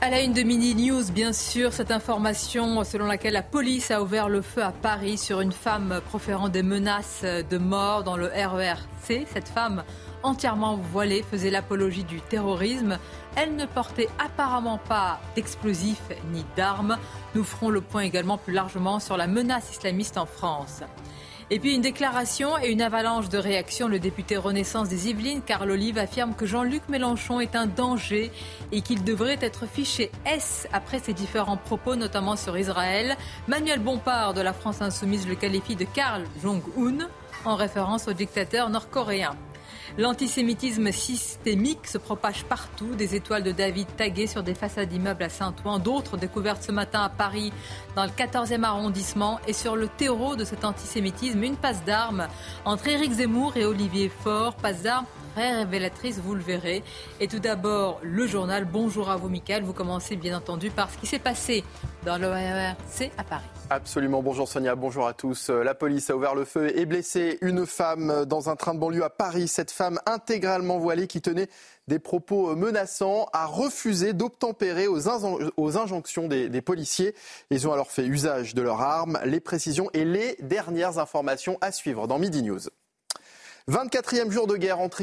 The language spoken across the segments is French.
À la une de Mini News, bien sûr, cette information selon laquelle la police a ouvert le feu à Paris sur une femme proférant des menaces de mort dans le RERC. Cette femme entièrement voilée faisait l'apologie du terrorisme. Elle ne portait apparemment pas d'explosifs ni d'armes. Nous ferons le point également plus largement sur la menace islamiste en France. Et puis une déclaration et une avalanche de réactions. Le député Renaissance des Yvelines, Carl Olive, affirme que Jean-Luc Mélenchon est un danger et qu'il devrait être fiché S après ses différents propos, notamment sur Israël. Manuel Bompard de la France Insoumise le qualifie de Karl Jong-un en référence au dictateur nord-coréen. L'antisémitisme systémique se propage partout. Des étoiles de David taguées sur des façades d'immeubles à Saint-Ouen, d'autres découvertes ce matin à Paris, dans le 14e arrondissement. Et sur le terreau de cet antisémitisme, une passe d'armes entre Éric Zemmour et Olivier Faure. Très révélatrice, vous le verrez. Et tout d'abord, le journal. Bonjour à vous, Michael. Vous commencez bien entendu par ce qui s'est passé dans c'est à Paris. Absolument. Bonjour Sonia, bonjour à tous. La police a ouvert le feu et blessé une femme dans un train de banlieue à Paris. Cette femme intégralement voilée qui tenait des propos menaçants a refusé d'obtempérer aux, aux, injonctions des, des, policiers. Ils ont alors fait usage de leurs armes. Les précisions et les dernières informations à suivre dans Midi News. 24e jour de guerre entre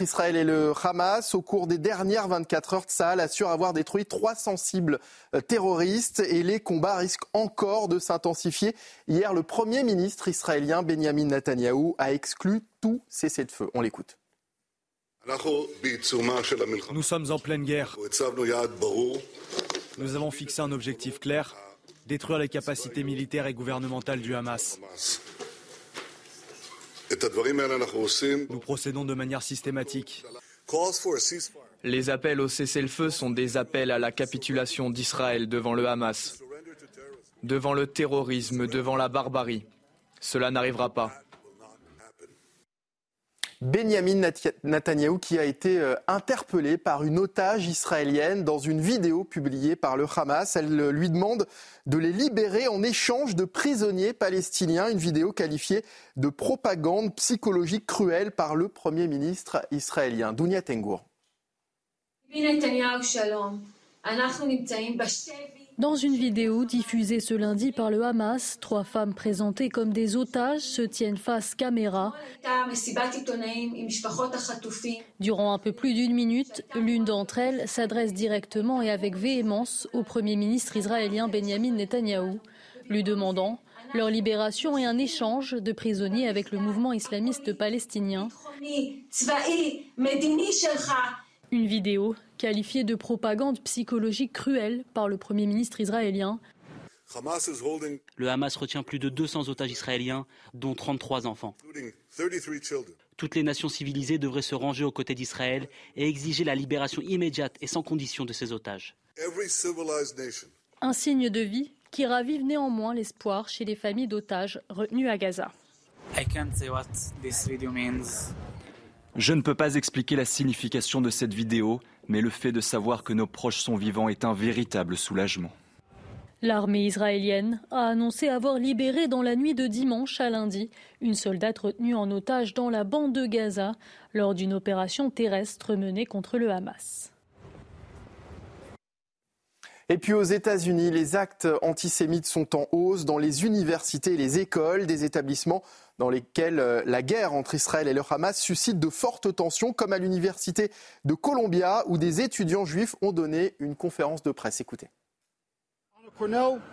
Israël et le Hamas. Au cours des dernières 24 heures, Tsahal assure avoir détruit 300 cibles euh, terroristes et les combats risquent encore de s'intensifier. Hier, le Premier ministre israélien Benjamin Netanyahou a exclu tout cessez-le-feu. On l'écoute. Nous sommes en pleine guerre. Nous avons fixé un objectif clair, détruire les capacités militaires et gouvernementales du Hamas. Nous procédons de manière systématique. Les appels au cessez-le-feu sont des appels à la capitulation d'Israël devant le Hamas, devant le terrorisme, devant la barbarie. Cela n'arrivera pas. Benjamin Netanyahou qui a été euh, interpellé par une otage israélienne dans une vidéo publiée par le Hamas. Elle euh, lui demande de les libérer en échange de prisonniers palestiniens. Une vidéo qualifiée de propagande psychologique cruelle par le Premier ministre israélien. Dounia Tengour. Dans une vidéo diffusée ce lundi par le Hamas, trois femmes présentées comme des otages se tiennent face caméra. Durant un peu plus d'une minute, l'une d'entre elles s'adresse directement et avec véhémence au Premier ministre israélien Benjamin Netanyahou, lui demandant leur libération et un échange de prisonniers avec le mouvement islamiste palestinien. Une vidéo qualifiée de propagande psychologique cruelle par le Premier ministre israélien. Le Hamas retient plus de 200 otages israéliens, dont 33 enfants. Toutes les nations civilisées devraient se ranger aux côtés d'Israël et exiger la libération immédiate et sans condition de ces otages. Un signe de vie qui ravive néanmoins l'espoir chez les familles d'otages retenues à Gaza. Je ne peux pas expliquer la signification de cette vidéo, mais le fait de savoir que nos proches sont vivants est un véritable soulagement. L'armée israélienne a annoncé avoir libéré dans la nuit de dimanche à lundi une soldate retenue en otage dans la bande de Gaza lors d'une opération terrestre menée contre le Hamas. Et puis aux États-Unis, les actes antisémites sont en hausse dans les universités et les écoles, des établissements dans lesquels euh, la guerre entre Israël et le Hamas suscite de fortes tensions, comme à l'université de Columbia, où des étudiants juifs ont donné une conférence de presse. Écoutez.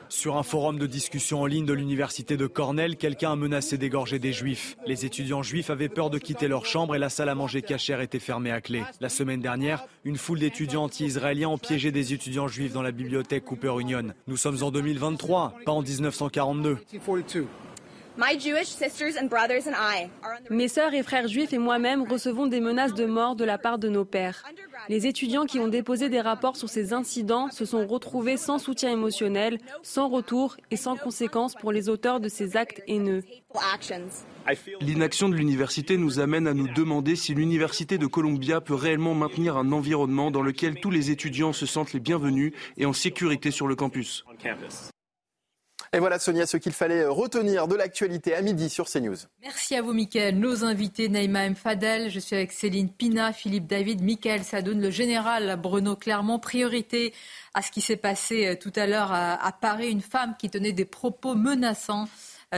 Sur un forum de discussion en ligne de l'université de Cornell, quelqu'un a menacé d'égorger des juifs. Les étudiants juifs avaient peur de quitter leur chambre et la salle à manger cachère était fermée à clé. La semaine dernière, une foule d'étudiants anti-israéliens ont piégé des étudiants juifs dans la bibliothèque Cooper Union. Nous sommes en 2023, pas en 1942. Mes sœurs et frères juifs et moi-même recevons des menaces de mort de la part de nos pères. Les étudiants qui ont déposé des rapports sur ces incidents se sont retrouvés sans soutien émotionnel, sans retour et sans conséquences pour les auteurs de ces actes haineux. L'inaction de l'université nous amène à nous demander si l'université de Columbia peut réellement maintenir un environnement dans lequel tous les étudiants se sentent les bienvenus et en sécurité sur le campus. Et voilà Sonia ce qu'il fallait retenir de l'actualité à midi sur CNews. Merci à vous Mickaël. Nos invités Naïma M. Fadel, je suis avec Céline Pina, Philippe David, Mickaël Sadoun, le général Bruno Clermont. Priorité à ce qui s'est passé euh, tout à l'heure à Paris, une femme qui tenait des propos menaçants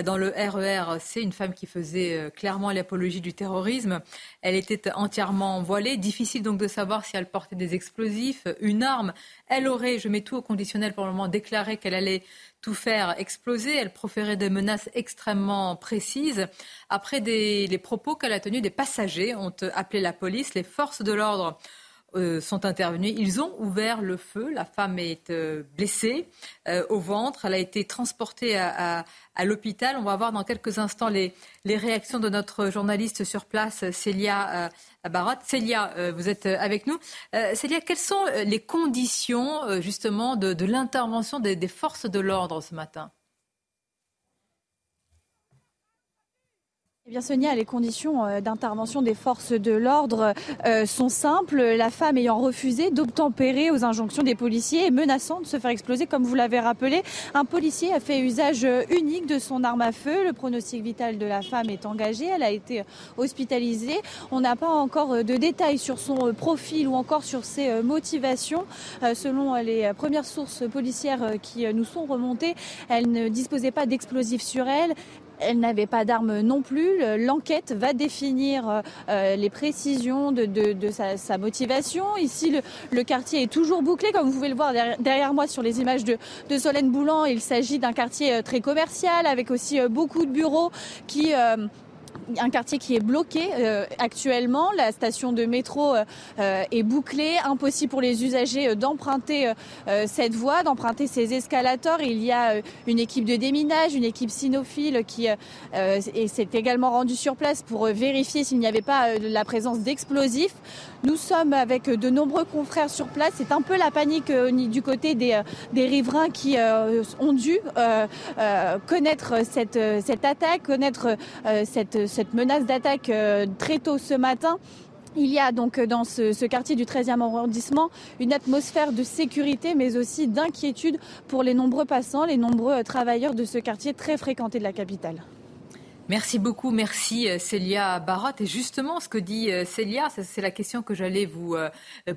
dans le RER. C'est une femme qui faisait euh, clairement l'apologie du terrorisme. Elle était entièrement voilée. Difficile donc de savoir si elle portait des explosifs, une arme. Elle aurait, je mets tout au conditionnel pour le moment, déclaré qu'elle allait tout faire exploser. Elle proférait des menaces extrêmement précises. Après les propos qu'elle a tenus, des passagers ont appelé la police. Les forces de l'ordre euh, sont intervenus. Ils ont ouvert le feu. La femme est euh, blessée euh, au ventre. Elle a été transportée à, l'hôpital. On va voir dans quelques instants les, réactions de notre journaliste sur place, Célia Barat. Célia, vous êtes avec nous. Célia, quelles sont les conditions justement de, l'intervention des forces de l'ordre ce matin? Eh bien, Sonia, les conditions euh, d'intervention des forces de l'ordre euh, sont simples. La femme ayant refusé d'obtempérer aux injonctions des policiers et menaçant de se faire exploser, comme vous l'avez rappelé, un policier a fait usage euh, unique de son arme à feu. Le pronostic vital de la femme est engagé. Elle a été hospitalisée. On n'a pas encore de détails sur son profil ou encore sur ses motivations. Selon les premières sources policières qui nous sont remontées, elle ne disposait pas d'explosifs sur elle. Elle n'avait pas d'arme non plus. L'enquête va définir euh, euh, les précisions de, sa, motivation. Ici, le, quartier est toujours bouclé, comme vous pouvez le voir derrière, moi sur les images de, Solène Boulan. Il s'agit d'un quartier euh, très commercial avec aussi beaucoup de bureaux qui un quartier qui est bloqué euh, actuellement. La station de métro euh, euh, est bouclée. Impossible pour les usagers d'emprunter cette voie, d'emprunter ces escalators. Il y a une équipe de déminage, une équipe cynophile qui s'est également rendue sur place pour vérifier s'il n'y avait pas la présence d'explosifs. Nous sommes avec de nombreux confrères sur place. C'est un peu la panique du côté des, des riverains qui ont dû connaître cette, cette attaque, connaître cette cette menace d'attaque euh, très tôt ce matin. Il y a donc dans ce, quartier du 13e arrondissement une atmosphère de sécurité mais aussi d'inquiétude pour les nombreux passants, les nombreux euh, travailleurs de ce quartier très fréquenté de la capitale. Merci beaucoup, merci euh, Célia Barotte. Et justement, ce que dit Célia, c'est la question que j'allais vous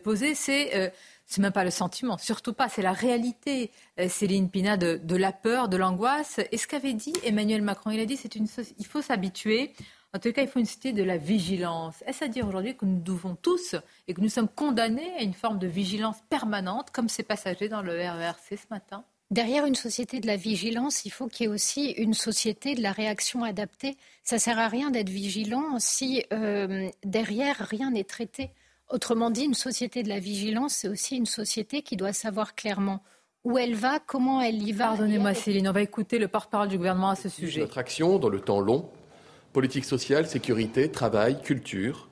poser, c'est c'est même pas le sentiment, surtout pas, c'est la réalité, Céline Pina, de, la peur, de l'angoisse. Et ce qu'avait dit Emmanuel Macron, il a dit c'est une il faut s'habituer. En tout cas, il faut une société de la vigilance. Est-ce à dire aujourd'hui que nous devons tous et que nous sommes condamnés à une forme de vigilance permanente, comme ces passagers dans le RERC ce matin? Derrière une société de la vigilance, il faut qu'il y ait aussi une société de la réaction adaptée. Ça ne sert à rien d'être vigilant si euh, derrière rien n'est traité. Autrement dit, une société de la vigilance, c'est aussi une société qui doit savoir clairement où elle va, comment elle y va. Pardonnez-moi Céline, on va écouter le porte-parole du gouvernement à ce sujet. Notre action dans le temps long, politique sociale, sécurité, travail, culture.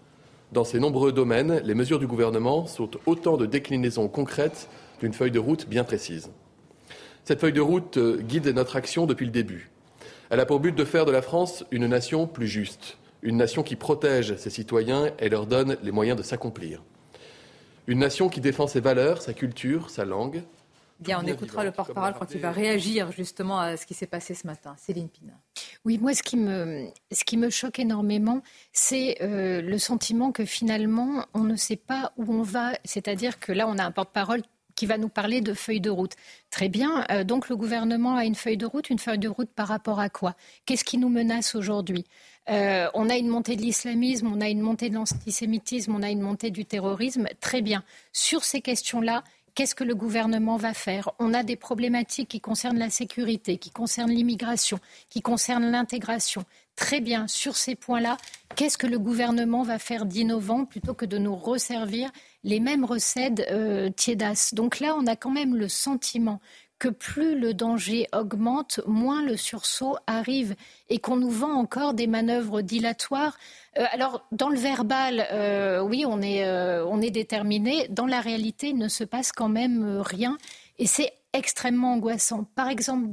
Dans ces nombreux domaines, les mesures du gouvernement sont autant de déclinaisons concrètes d'une feuille de route bien précise. Cette feuille de route euh, guide notre action depuis le début. Elle a pour but de faire de la France une nation plus juste, une nation qui protège ses citoyens et leur donne les moyens de s'accomplir. Une nation qui défend ses valeurs, sa culture, sa langue. Bien, on écoutera le porte-parole quand il va réagir justement à ce qui s'est passé ce matin. Céline Pina. Oui, moi, ce qui me, ce qui me choque énormément, c'est euh, le sentiment que finalement, on ne sait pas où on va. C'est-à-dire que là, on a un porte-parole qui va nous parler de feuille de route. Très bien. Euh, donc, le gouvernement a une feuille de route. Une feuille de route par rapport à quoi? Qu'est-ce qui nous menace aujourd'hui? Euh, on a une montée de l'islamisme, on a une montée de l'antisémitisme, on a une montée du terrorisme. Très bien. Sur ces questions-là, qu'est-ce que le gouvernement va faire? On a des problématiques qui concernent la sécurité, qui concernent l'immigration, qui concernent l'intégration. Très bien, sur ces points-là, qu'est-ce que le gouvernement va faire d'innovant plutôt que de nous resservir les mêmes recettes euh, tiédas? Donc là, on a quand même le sentiment que plus le danger augmente, moins le sursaut arrive et qu'on nous vend encore des manœuvres dilatoires. Euh, alors, dans le verbal, euh, oui, on est, euh, on est déterminé. Dans la réalité, il ne se passe quand même rien et c'est extrêmement angoissant. Par exemple,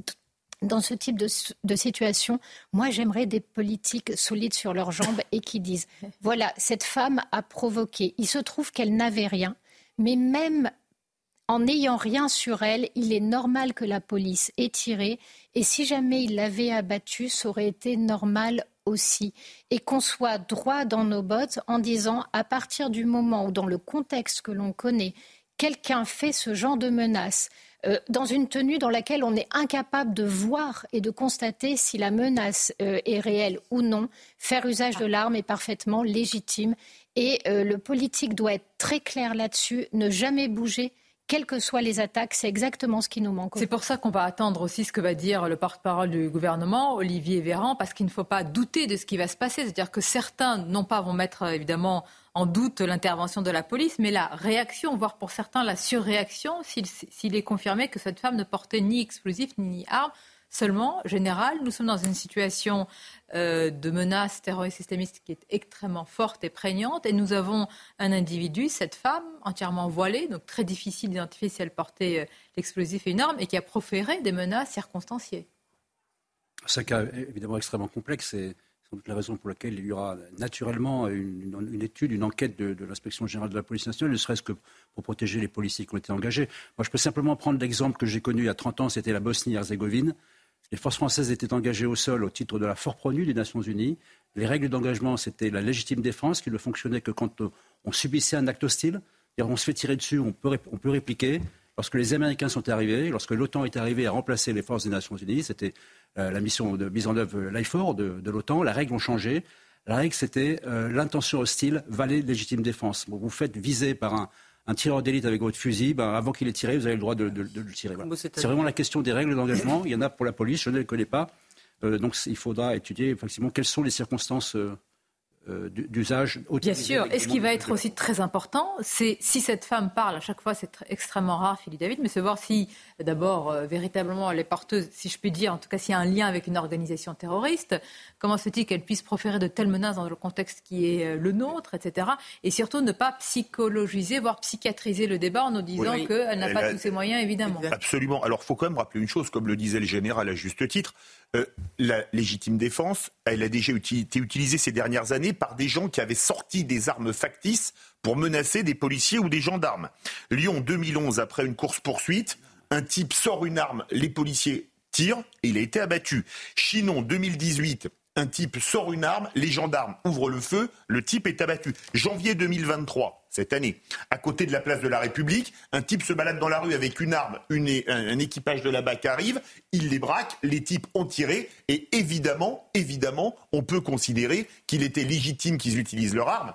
dans ce type de, de situation, moi j'aimerais des politiques solides sur leurs jambes et qui disent, voilà, cette femme a provoqué. Il se trouve qu'elle n'avait rien, mais même en n'ayant rien sur elle, il est normal que la police ait tiré. Et si jamais il l'avait abattue, ça aurait été normal aussi. Et qu'on soit droit dans nos bottes en disant, à partir du moment où, dans le contexte que l'on connaît, quelqu'un fait ce genre de menace, euh, dans une tenue dans laquelle on est incapable de voir et de constater si la menace euh, est réelle ou non, faire usage de l'arme est parfaitement légitime. Et euh, le politique doit être très clair là-dessus, ne jamais bouger quelles que soient les attaques, c'est exactement ce qui nous manque. C'est pour ça qu'on va attendre aussi ce que va dire le porte-parole du gouvernement, Olivier Véran, parce qu'il ne faut pas douter de ce qui va se passer. C'est-à-dire que certains, non pas vont mettre évidemment en doute l'intervention de la police, mais la réaction, voire pour certains la surréaction, s'il est confirmé que cette femme ne portait ni explosif ni arme. Seulement, général, nous sommes dans une situation euh, de menace terroriste islamiste qui est extrêmement forte et prégnante. Et nous avons un individu, cette femme, entièrement voilée, donc très difficile d'identifier si elle portait euh, l'explosif et une arme, et qui a proféré des menaces circonstanciées. C'est un cas évidemment extrêmement complexe. C'est sans doute la raison pour laquelle il y aura naturellement une, étude, une enquête de, de l'inspection générale de la police nationale, ne serait-ce que pour protéger les policiers qui ont été engagés. Moi, je peux simplement prendre l'exemple que j'ai connu il y a 30 ans, c'était la Bosnie-Herzégovine. Les forces françaises étaient engagées au sol au titre de la fort pronu des Nations Unies. Les règles d'engagement, c'était la légitime défense qui ne fonctionnait que quand on subissait un acte hostile. On se fait tirer dessus, on peut, répliquer. Lorsque les Américains sont arrivés, lorsque l'OTAN est arrivé à remplacer les forces des Nations Unies, c'était euh, la mission de mise en œuvre l'IFOR de, de l'OTAN, la règle ont changé. La règle, c'était euh, l'intention hostile valait légitime défense. vous faites viser par un, un tireur d'élite avec votre fusil, ben, avant qu'il ait tiré, vous avez le droit de, le tirer. C'est vraiment la question des règles d'engagement. Il y en a pour la police, je ne les connais pas. Euh, donc il faudra étudier effectivement quelles sont les circonstances euh, euh, d'usage. Bien sûr. Et ce qui va être aussi très important, c'est si cette femme parle, à chaque fois c'est extrêmement rare, Philippe David, mais c'est voir si d'abord euh, véritablement elle est porteuse, si je puis dire, en tout cas s'il y a un lien avec une organisation terroriste, comment se dit qu'elle puisse proférer de telles menaces dans le contexte qui est euh, le nôtre, etc. Et surtout ne pas psychologiser, voire psychiatriser le débat en nous disant qu'elle n'a pas tous ces moyens, évidemment. Absolument. Alors il faut quand même rappeler une chose, comme le disait le général à juste titre, euh, la légitime défense, elle a déjà été utilisée ces dernières années par des gens qui avaient sorti des armes factices pour menacer des policiers ou des gendarmes. Lyon 2011, après une course-poursuite, un type sort une arme, les policiers tirent et il a été abattu. Chinon 2018, un type sort une arme, les gendarmes ouvrent le feu, le type est abattu. Janvier 2023, cette année, à côté de la place de la République, un type se balade dans la rue avec une arme, un, équipage de la BAC arrive, il les braque, les types ont tiré, et évidemment, évidemment, on peut considérer qu'il était légitime qu'ils utilisent leur arme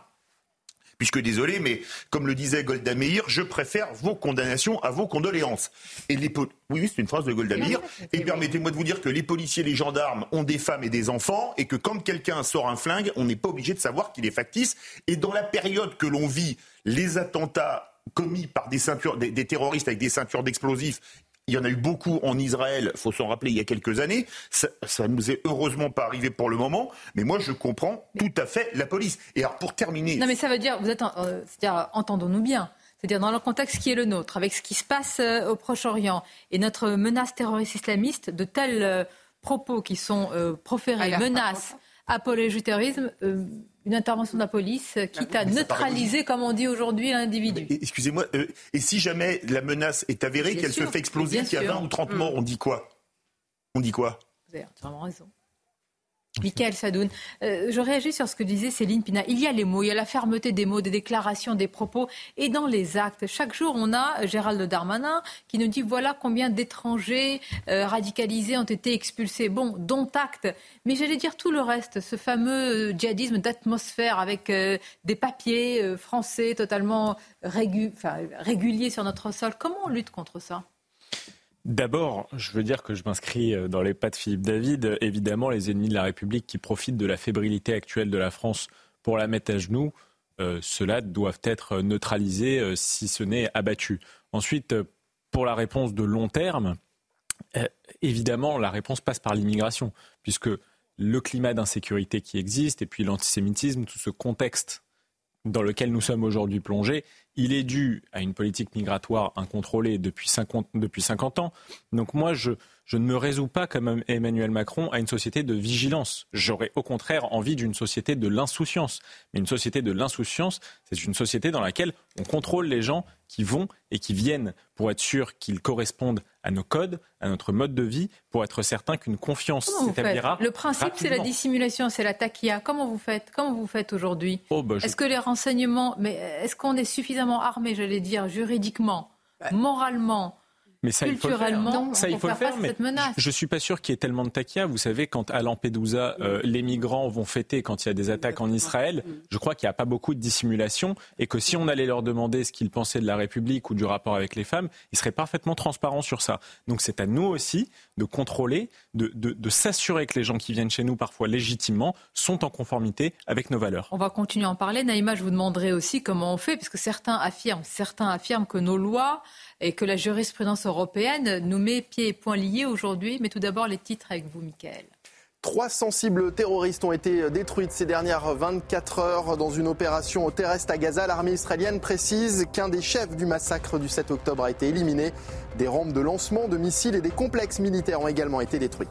puisque désolé, mais comme le disait Golda Meir, je préfère vos condamnations à vos condoléances. Et les oui, oui, c'est une phrase de Golda Meir. Et permettez-moi de vous dire que les policiers, les gendarmes ont des femmes et des enfants, et que quand quelqu'un sort un flingue, on n'est pas obligé de savoir qu'il est factice. Et dans la période que l'on vit, les attentats commis par des, ceintures, des terroristes avec des ceintures d'explosifs il y en a eu beaucoup en Israël, faut s'en rappeler, il y a quelques années. Ça, ne nous est heureusement pas arrivé pour le moment, mais moi je comprends tout à fait la police. Et alors pour terminer. Non mais ça veut dire, vous êtes, euh, c'est-à-dire, entendons-nous bien. C'est-à-dire dans le contexte qui est le nôtre, avec ce qui se passe euh, au Proche-Orient et notre menace terroriste islamiste, de tels euh, propos qui sont proférés, menaces, apologie du terrorisme, une intervention de la police, quitte à neutraliser, comme on dit aujourd'hui, l'individu. Excusez-moi, euh, et si jamais la menace est avérée, qu'elle se fait exploser, qu'il y a 20 ou 30 morts, on dit quoi? On dit quoi? Vous avez entièrement raison. Michael Sadoun, euh, je réagis sur ce que disait Céline Pina. Il y a les mots, il y a la fermeté des mots, des déclarations, des propos, et dans les actes. Chaque jour, on a Gérald Darmanin qui nous dit voilà combien d'étrangers euh, radicalisés ont été expulsés. Bon, dont acte. Mais j'allais dire tout le reste, ce fameux djihadisme d'atmosphère avec euh, des papiers français totalement réguliers sur notre sol. Comment on lutte contre ça? D'abord, je veux dire que je m'inscris euh, dans les pas de Philippe David. Évidemment, les ennemis de la République qui profitent de la fébrilité actuelle de la France pour la mettre à genoux, euh, ceux-là doivent être neutralisés, euh, si ce n'est abattus. Ensuite, pour la réponse de long terme, Évidemment, la réponse passe par l'immigration, puisque le climat d'insécurité qui existe et puis l'antisémitisme, tout ce contexte dans lequel nous sommes aujourd'hui plongés, il est dû à une politique migratoire incontrôlée depuis 50, depuis 50 ans. Donc moi, je, je ne me résous pas, comme Emmanuel Macron, à une société de vigilance. J'aurais au contraire envie d'une société de l'insouciance. Mais une société de l'insouciance, c'est une société dans laquelle on contrôle les gens qui vont et qui viennent pour être sûr qu'ils correspondent à nos codes, à notre mode de vie, pour être certain qu'une confiance s'établira. Le principe, c'est la dissimulation, c'est la taquilla. Comment vous faites? Comment vous faites aujourd'hui? Oh, bah, Est-ce que les renseignements, mais est-ce qu'on est suffisamment armé, j'allais dire, juridiquement, moralement mais ça, il faut le faire. ça, il faut le faire. Mais je, ne suis pas sûr qu'il y ait tellement de takia. Vous savez, quand à Lampedusa, euh, les migrants vont fêter quand il y a des attaques en Israël, je crois qu'il n'y a pas beaucoup de dissimulation et que si on allait leur demander ce qu'ils pensaient de la République ou du rapport avec les femmes, ils seraient parfaitement transparents sur ça. Donc c'est à nous aussi de contrôler, de, de, de s'assurer que les gens qui viennent chez nous, parfois légitimement, sont en conformité avec nos valeurs. On va continuer à en parler. Naïma, je vous demanderai aussi comment on fait, parce que certains affirment, certains affirment que nos lois et que la jurisprudence européenne nous met pieds et poings liés aujourd'hui. Mais tout d'abord, les titres avec vous, Michael. Trois sensibles terroristes ont été détruites ces dernières 24 heures dans une opération terrestre à Gaza. L'armée israélienne précise qu'un des chefs du massacre du 7 octobre a été éliminé. Des rampes de lancement de missiles et des complexes militaires ont également été détruits.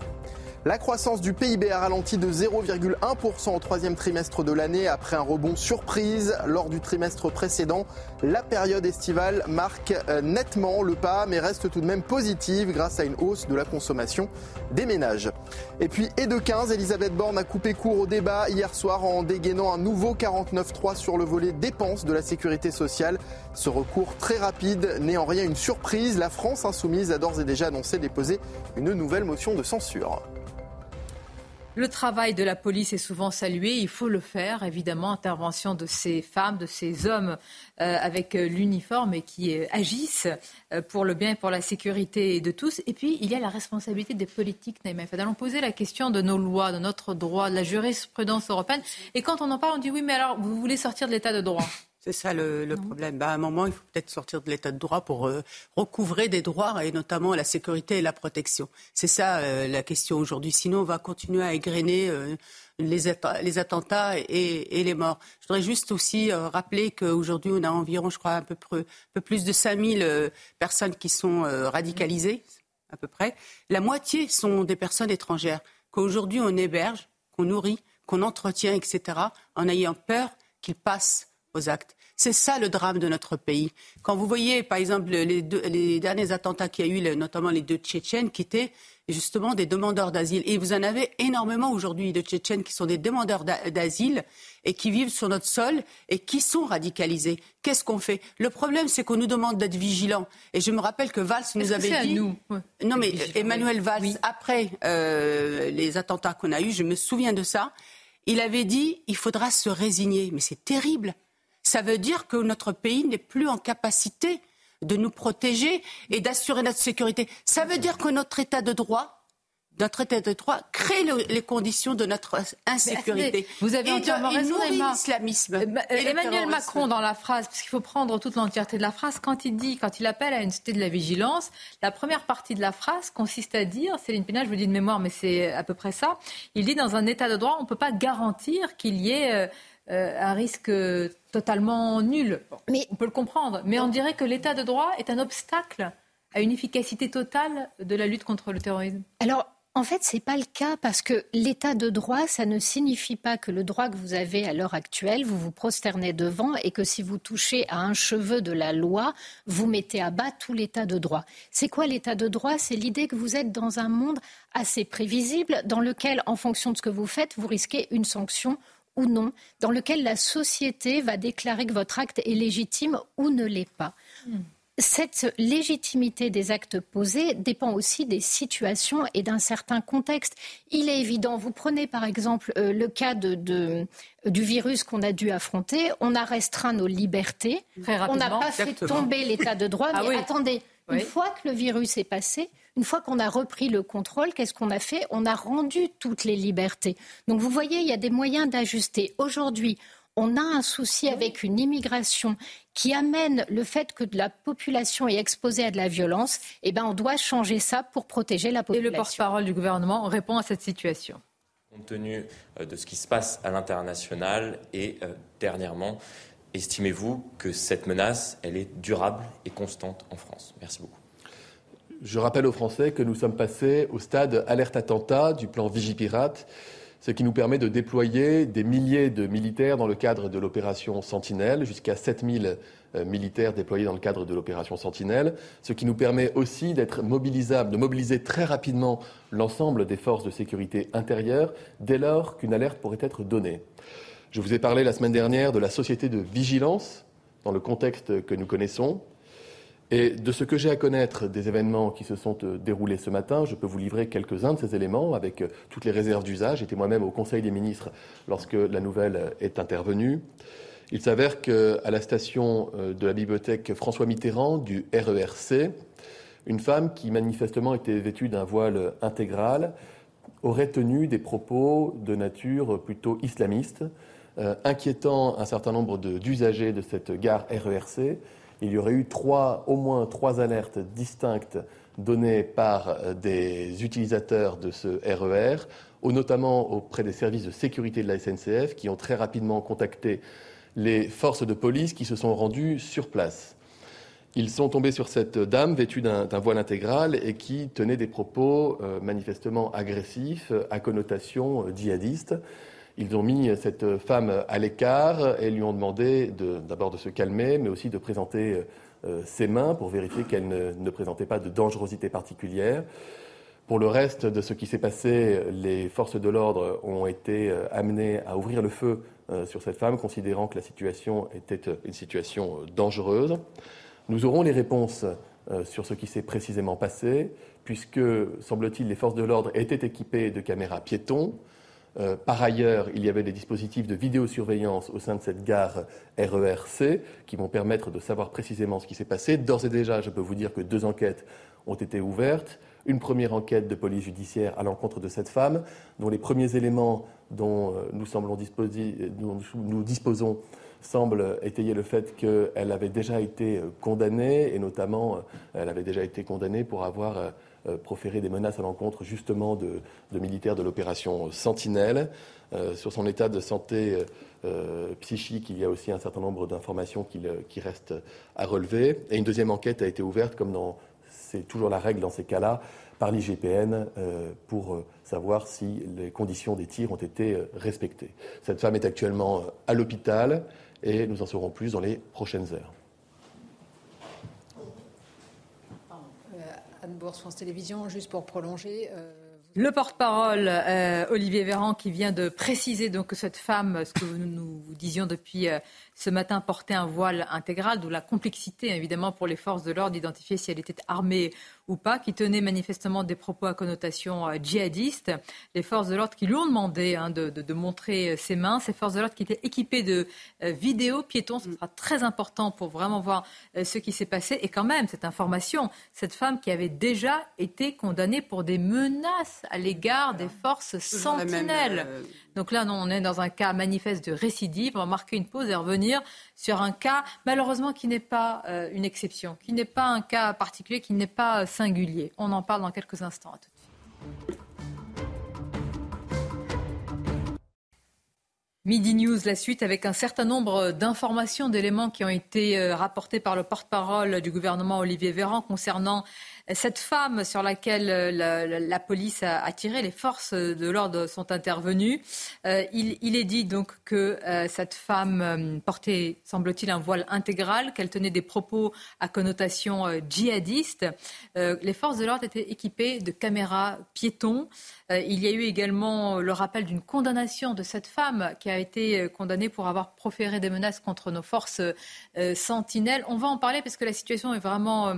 La croissance du PIB a ralenti de 0,1% au troisième trimestre de l'année après un rebond surprise lors du trimestre précédent. La période estivale marque euh, nettement le pas mais reste tout de même positive grâce à une hausse de la consommation des ménages. Et puis, et de 15, Elisabeth Borne a coupé court au débat hier soir en dégainant un nouveau 49.3 sur le volet dépenses de la sécurité sociale. Ce recours très rapide n'est en rien une surprise. La France insoumise a d'ores et déjà annoncé déposer une nouvelle motion de censure. Le travail de la police est souvent salué, il faut le faire, évidemment, intervention de ces femmes, de ces hommes euh, avec euh, l'uniforme et qui euh, agissent pour le bien et pour la sécurité de tous. Et puis, il y a la responsabilité des politiques, Naïma Allons poser la question de nos lois, de notre droit, de la jurisprudence européenne. Et quand on en parle, on dit oui, mais alors, vous voulez sortir de l'état de droit? C'est ça le, problème. Bah, à un moment, il faut peut-être sortir de l'état de droit pour euh, recouvrer des droits et notamment la sécurité et la protection. C'est ça euh, la question aujourd'hui. Sinon, on va continuer à égrener euh, les, attentats et, les morts. Je voudrais juste aussi rappeler qu'aujourd'hui, on a environ, je crois, un peu, un peu plus de 5000 personnes qui sont radicalisées, à peu près. La moitié sont des personnes étrangères qu'aujourd'hui on héberge, qu'on nourrit, qu'on entretient, etc., en ayant peur qu'ils passent aux actes. C'est ça le drame de notre pays. Quand vous voyez, par exemple, les, les derniers attentats qu'il y a eu, notamment les deux Tchétchènes, qui étaient justement des demandeurs d'asile. Et vous en avez énormément aujourd'hui de Tchétchènes qui sont des demandeurs d'asile et qui vivent sur notre sol et qui sont radicalisés. Qu'est-ce qu'on fait? Le problème, c'est qu'on nous demande d'être vigilants. Et je me rappelle que Valls nous avait dit. nous? Non, mais Emmanuel Valls, après euh, les attentats qu'on a eus, je me souviens de ça. Il avait dit il faudra se résigner. Mais c'est terrible ça veut dire que notre pays n'est plus en capacité de nous protéger et d'assurer notre sécurité. Ça veut dire que notre état de droit notre état de droit crée les conditions de notre insécurité. Vous avez entièrement raison, l'islamisme. Euh, bah, Emmanuel Macron, dans la phrase, parce qu'il faut prendre toute l'entièreté de la phrase, quand il dit, quand il appelle à une société de la vigilance, la première partie de la phrase consiste à dire, Céline Pina, je vous dis de mémoire, mais c'est à peu près ça, il dit dans un état de droit, on ne peut pas garantir qu'il y ait euh, un risque totalement nul. Mais, on peut le comprendre. Mais on dirait que l'état de droit est un obstacle à une efficacité totale de la lutte contre le terrorisme. Alors, en fait, ce n'est pas le cas parce que l'état de droit, ça ne signifie pas que le droit que vous avez à l'heure actuelle, vous vous prosternez devant et que si vous touchez à un cheveu de la loi, vous mettez à bas tout l'état de droit. C'est quoi l'état de droit? C'est l'idée que vous êtes dans un monde assez prévisible dans lequel, en fonction de ce que vous faites, vous risquez une sanction ou non, dans lequel la société va déclarer que votre acte est légitime ou ne l'est pas. Hmm. Cette légitimité des actes posés dépend aussi des situations et d'un certain contexte. Il est évident, vous prenez par exemple euh, le cas de, du virus qu'on a dû affronter, on a restreint nos libertés, on n'a pas fait tomber l'état de droit, ah mais attendez, une fois que le virus est passé, une fois qu'on a repris le contrôle, qu'est-ce qu'on a fait? On a rendu toutes les libertés. Donc vous voyez, il y a des moyens d'ajuster. Aujourd'hui, on a un souci avec une immigration qui amène le fait que la population est exposée à de la violence, eh ben on doit changer ça pour protéger la population. Et le porte-parole du gouvernement répond à cette situation. Compte tenu euh, de ce qui se passe à l'international et euh, dernièrement, estimez-vous que cette menace, elle est durable et constante en France? Merci beaucoup. Je rappelle aux Français que nous sommes passés au stade alerte attentat du plan Vigipirate ce qui nous permet de déployer des milliers de militaires dans le cadre de l'opération Sentinelle, jusqu'à 7000 euh, militaires déployés dans le cadre de l'opération Sentinelle, ce qui nous permet aussi d'être mobilisables, de mobiliser très rapidement l'ensemble des forces de sécurité intérieure dès lors qu'une alerte pourrait être donnée. Je vous ai parlé la semaine dernière de la société de vigilance dans le contexte que nous connaissons. Et de ce que j'ai à connaître des événements qui se sont euh, déroulés ce matin, je peux vous livrer quelques-uns de ces éléments avec euh, toutes les réserves d'usage. J'étais moi-même au Conseil des ministres lorsque la nouvelle euh, est intervenue. Il s'avère qu'à la station de la bibliothèque François Mitterrand du RERC, une femme qui manifestement était vêtue d'un voile intégral aurait tenu des propos de nature plutôt islamiste, inquiétant un certain nombre d'usagers de cette gare RERC il y aurait eu trois, au moins trois alertes distinctes données par euh, des utilisateurs de ce RER, e notamment auprès des services de sécurité de la SNCF, qui ont très rapidement contacté les forces de police qui se sont rendues sur place. Ils sont tombés sur cette dame vêtue d'un voile intégral et qui tenait des propos euh, manifestement agressifs à connotation euh, djihadiste. Ils ont mis cette femme à l'écart et lui ont demandé d'abord de, se calmer, mais aussi de présenter euh, ses mains pour vérifier qu'elle ne, présentait pas de dangerosité particulière. Pour le reste de ce qui s'est passé, les forces de l'ordre ont été euh, amenées à ouvrir le feu euh, sur cette femme, considérant que la situation était une situation dangereuse. Nous aurons les réponses sur ce qui s'est précisément passé, puisque, semble-t-il, les forces de l'ordre étaient équipées de caméras piétons. Euh, par ailleurs, il y avait des dispositifs de vidéosurveillance au sein de cette gare RERC qui vont permettre de savoir précisément ce qui s'est passé. D'ores et déjà, je peux vous dire que deux enquêtes ont été ouvertes. Une première enquête de police judiciaire à l'encontre de cette femme, dont les premiers éléments dont euh, nous, semblons nous disposons semblent étayer le fait qu'elle avait déjà été condamnée, et notamment, euh, elle avait déjà été condamnée pour avoir euh, proférer des menaces à l'encontre justement de, militaires de l'opération Sentinelle. Euh, sur son état de santé euh, psychique, il y a aussi un certain nombre d'informations qui, qui, restent à relever. Et une deuxième enquête a été ouverte, comme c'est toujours la règle dans ces cas-là, par l'IGPN pour savoir si les conditions des tirs ont été respectées. Cette femme est actuellement à l'hôpital et nous en saurons plus dans les prochaines heures. Bourse, France Télévisions, juste pour prolonger. Euh, le porte-parole, euh, Olivier Véran, qui vient de préciser donc que cette femme, ce que nous, nous disions depuis euh, ce matin portait un voile intégral, d'où la complexité évidemment pour les forces de l'ordre d'identifier si elle était armée ou pas, qui tenait manifestement des propos à connotation euh, djihadiste. Les forces de l'ordre qui lui ont demandé hein, de, montrer euh, ses mains, ces forces de l'ordre qui étaient équipées de euh, vidéos piétons, ce sera très important pour vraiment voir ce qui s'est passé. Et quand même, cette information, cette femme qui avait déjà été condamnée pour des menaces à l'égard des forces sentinelles. Donc là, on est dans un cas manifeste de récidive. On va marquer une pause et revenir sur un cas, malheureusement, qui n'est pas euh, une exception, qui n'est pas un cas particulier, qui n'est pas euh, singulier. On en parle dans quelques instants. À tout de suite. Midi News, la suite avec un certain nombre d'informations, d'éléments qui ont été euh, rapportés par le porte-parole du gouvernement Olivier Véran concernant cette femme sur laquelle euh, la, police a, tiré, les forces de l'ordre sont intervenues. Euh, il, est dit donc que euh, cette femme portait, semble-t-il, un voile intégral, qu'elle tenait des propos à connotation djihadiste. les forces de l'ordre étaient équipées de caméras piétons. il y a eu également le rappel d'une condamnation de cette femme qui a été condamnée pour avoir proféré des menaces contre nos forces sentinelles. On va en parler parce que la situation est vraiment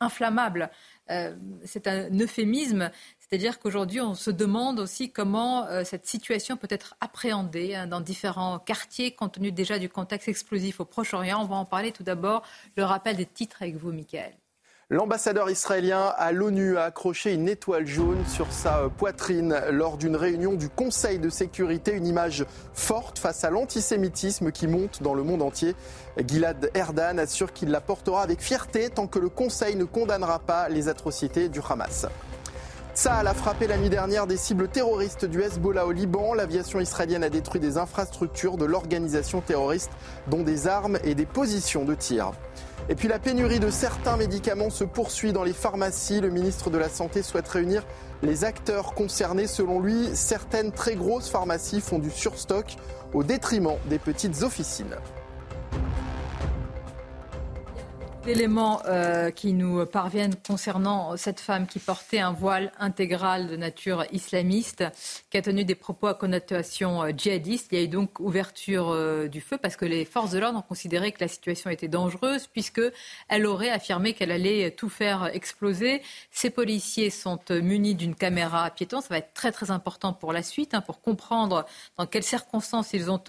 inflammable. Euh, c'est un euphémisme, c'est-à-dire qu'aujourd'hui, on se demande aussi comment euh, cette situation peut être appréhendée hein, dans différents quartiers, compte tenu déjà du contexte explosif au Proche-Orient. On va en parler tout d'abord. Le rappel des titres avec vous, Michael. L'ambassadeur israélien à l'ONU a accroché une étoile jaune sur sa poitrine lors d'une réunion du Conseil de sécurité, une image forte face à l'antisémitisme qui monte dans le monde entier. Gilad Erdan assure qu'il la portera avec fierté tant que le Conseil ne condamnera pas les atrocités du Hamas. Tsahal a frappé la nuit dernière des cibles terroristes du Hezbollah au Liban. L'aviation israélienne a détruit des infrastructures de l'organisation terroriste, dont des armes et des positions de tir. Et puis la pénurie de certains médicaments se poursuit dans les pharmacies. Le ministre de la Santé souhaite réunir les acteurs concernés. Selon lui, certaines très grosses pharmacies font du surstock au détriment des petites officines. L'élément euh, qui nous parviennent concernant cette femme qui portait un voile intégral de nature islamiste, qui a tenu des propos à connotation euh, djihadiste. Il y a eu donc ouverture euh, du feu parce que les forces de l'ordre ont considéré que la situation était dangereuse puisqu'elle aurait affirmé qu'elle allait tout faire exploser. Ces policiers sont munis d'une caméra piéton. Ça va être très très important pour la suite, hein, pour comprendre dans quelles circonstances ils ont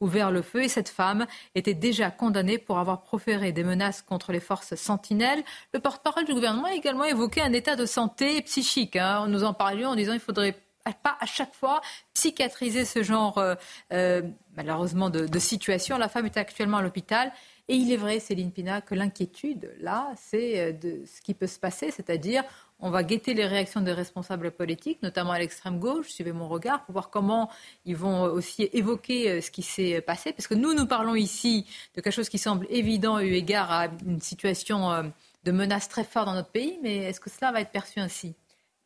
ouvert le feu et cette femme était déjà condamnée pour avoir proféré des menaces contre les forces sentinelles. Le porte-parole du gouvernement a également évoqué un état de santé psychique. Hein. Nous en parlions en disant qu'il faudrait pas à chaque fois psychiatriser ce genre euh, euh, malheureusement de, situation. La femme est actuellement à l'hôpital. Et il est vrai, Céline Pina, que l'inquiétude, là, c'est euh, de ce qui peut se passer, c'est-à-dire on va guetter les réactions des responsables politiques, notamment à l'extrême gauche, suivez mon regard, pour voir comment ils vont aussi évoquer euh, ce qui s'est passé. Parce que nous, nous parlons ici de quelque chose qui semble évident eu égard à une situation euh, de menace très forte dans notre pays, mais est-ce que cela va être perçu ainsi?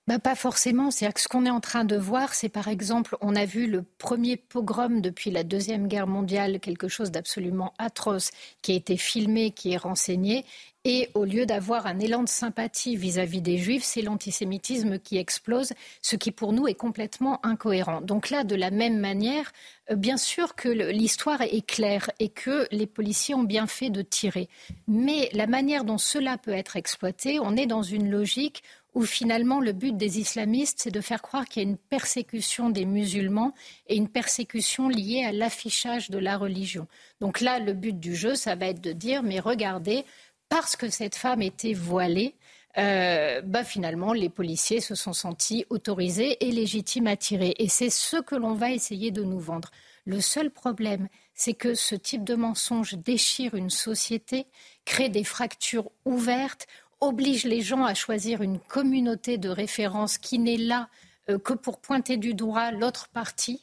Bah, pas forcément. Ce qu'on est en train de voir, c'est par exemple, on a vu le premier pogrom depuis la Deuxième Guerre mondiale, quelque chose d'absolument atroce, qui a été filmé, qui est renseigné. Et au lieu d'avoir un élan de sympathie vis-à-vis des juifs, c'est l'antisémitisme qui explose, ce qui pour nous est complètement incohérent. Donc là, de la même manière, euh, bien sûr que l'histoire est claire et que les policiers ont bien fait de tirer. Mais la manière dont cela peut être exploité, on est dans une logique où finalement le but des islamistes, c'est de faire croire qu'il y a une persécution des musulmans et une persécution liée à l'affichage de la religion. Donc là, le but du jeu, ça va être de dire, mais regardez, parce que cette femme était voilée, euh, bah finalement, les policiers se sont sentis autorisés et légitimes à tirer. Et c'est ce que l'on va essayer de nous vendre. Le seul problème, c'est que ce type de mensonge déchire une société, crée des fractures ouvertes, oblige les gens à choisir une communauté de référence qui n'est là euh, que pour pointer du doigt l'autre partie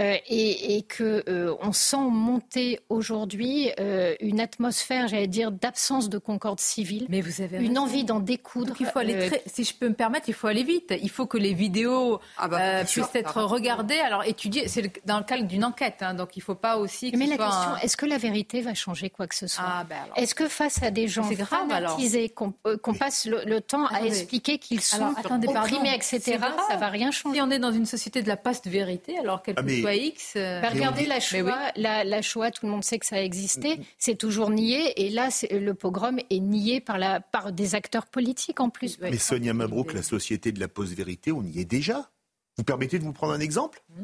euh, et, et que euh, on sent monter aujourd'hui euh, une atmosphère, j'allais dire, d'absence de concorde civile. Mais vous avez une envie d'en découdre. il faut aller Si je peux me permettre, il faut aller vite. Il faut que les vidéos ah bah, puissent être regardées, alors étudiées. C'est dans le cadre d'une enquête, hein, donc il ne faut pas aussi. Mais la question, est-ce que la vérité va changer quoi que ce soit ah, ben Est-ce que face à des gens grave, fanatisés, qu'on passe le, temps à expliquer qu'ils sont opprimés, etc., ça va rien changer. Si on est dans une société de la post-vérité, alors quelque ah, X. Euh, bah, regardez la Shoah, la, Shoah, tout le monde sait que ça a existé, mm, mm. c'est toujours nié, et là, le pogrom est nié par, la, par des acteurs politiques en plus. Mais Sonia Mabrouk, la société de la post-vérité, on y est déjà. Vous permettez de vous prendre un exemple? Mm.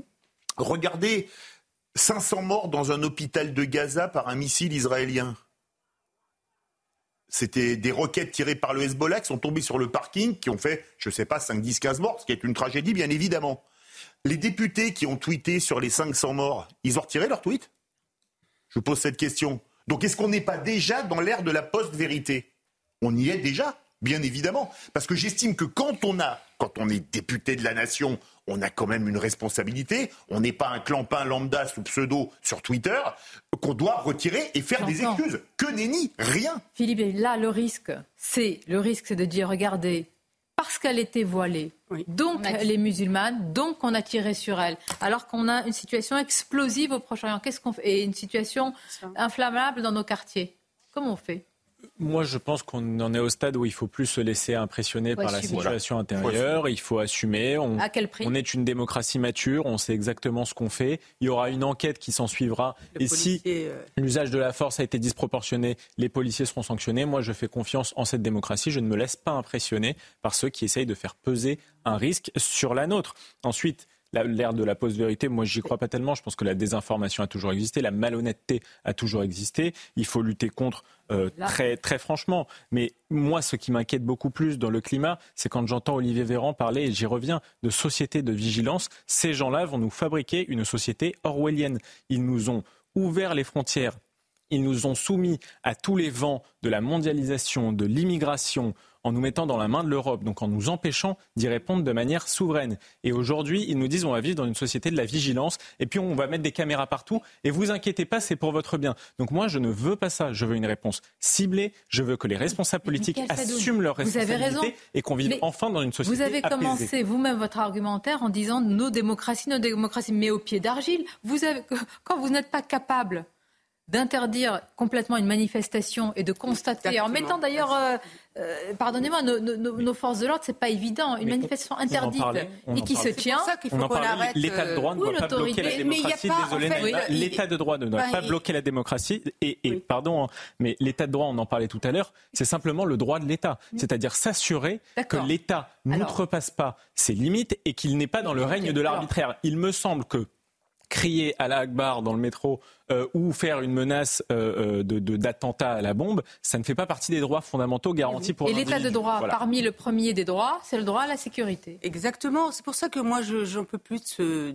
Regardez 500 morts dans un hôpital de Gaza par un missile israélien. C'était des roquettes tirées par le Hezbollah qui sont tombées sur le parking, qui ont fait, je ne sais pas, 5, 10, 15 morts, ce qui est une tragédie, bien évidemment. Les députés qui ont tweeté sur les 500 morts, ils ont retiré leur tweet? Je vous pose cette question. Donc est-ce qu'on n'est pas déjà dans l'ère de la post-vérité? On y est déjà, bien évidemment. Parce que j'estime que quand on a, quand on est député de la nation, on a quand même une responsabilité. On n'est pas un clampin lambda sous pseudo sur Twitter qu'on doit retirer et faire des excuses. Que nenni, rien. Philippe, là le risque, c'est le risque, c'est de dire regardez, parce qu'elle était voilée. Donc elle est musulmane, donc on a tiré sur elle. Alors qu'on a une situation explosive au Proche-Orient. Qu'est-ce qu'on fait? Et une situation inflammable dans nos quartiers. Comment on fait? Moi, je pense qu'on en est au stade où il faut plus se laisser impressionner par la situation intérieure. Il faut assumer. On, à quel prix On est une démocratie mature. On sait exactement ce qu'on fait. Il y aura une enquête qui s'en suivra. et si euh, l'usage de la force a été disproportionné, les policiers seront sanctionnés. Moi, je fais confiance en cette démocratie. Je ne me laisse pas impressionner par ceux qui essayent de faire peser un risque sur la nôtre. Ensuite, l'ère de la post-vérité, moi, j'y crois pas tellement. Je pense que la désinformation a toujours existé, la malhonnêteté a toujours existé. Il faut lutter contre euh, très, très franchement. Mais moi, ce qui m'inquiète beaucoup plus dans le climat, c'est quand j'entends Olivier Véran parler, et j'y reviens, de société de vigilance. Ces gens-là vont nous fabriquer une société orwellienne. Ils nous ont ouvert les frontières ils nous ont soumis à tous les vents de la mondialisation, de l'immigration, en nous mettant dans la main de l'Europe, donc en nous empêchant d'y répondre de manière souveraine. Et aujourd'hui, ils nous disent on va vivre dans une société de la vigilance, et puis on va mettre des caméras partout, et vous inquiétez pas, c'est pour votre bien. Donc moi, je ne veux pas ça, je veux une réponse ciblée, je veux que les responsables politiques assument leurs responsabilités et qu'on vive enfin dans une société Vous avez commencé vous-même votre argumentaire en disant nos démocraties, nos démocraties, mais au pied d'argile. Vous avez, quand vous n'êtes pas capable d'interdire complètement une manifestation et de constater, en mettant d'ailleurs, euh, euh, pardonnez-moi, nos, forces de l'ordre, c'est pas évident. Une manifestation interdite et qui se tient. C'est pour ça qu'il faut qu'on arrête. L'état de droit ne doit pas bloquer la démocratie. Désolé, l'état de droit ne doit pas bloquer la démocratie. Et, pardon, mais l'état de droit, on en parlait tout à l'heure, c'est simplement le droit de l'État, c'est-à-dire s'assurer que l'État n'outrepasse pas ses limites et qu'il n'est pas dans le règne de l'arbitraire. Il me semble que crier à la Akbar dans le métro euh, ou faire une menace euh, euh d'attentat à la bombe, ça ne fait pas partie des droits fondamentaux garantis pour Et l'état de droit, parmi le premier des droits, c'est le droit à la sécurité. Exactement. C'est pour ça que moi, j'en peux plus de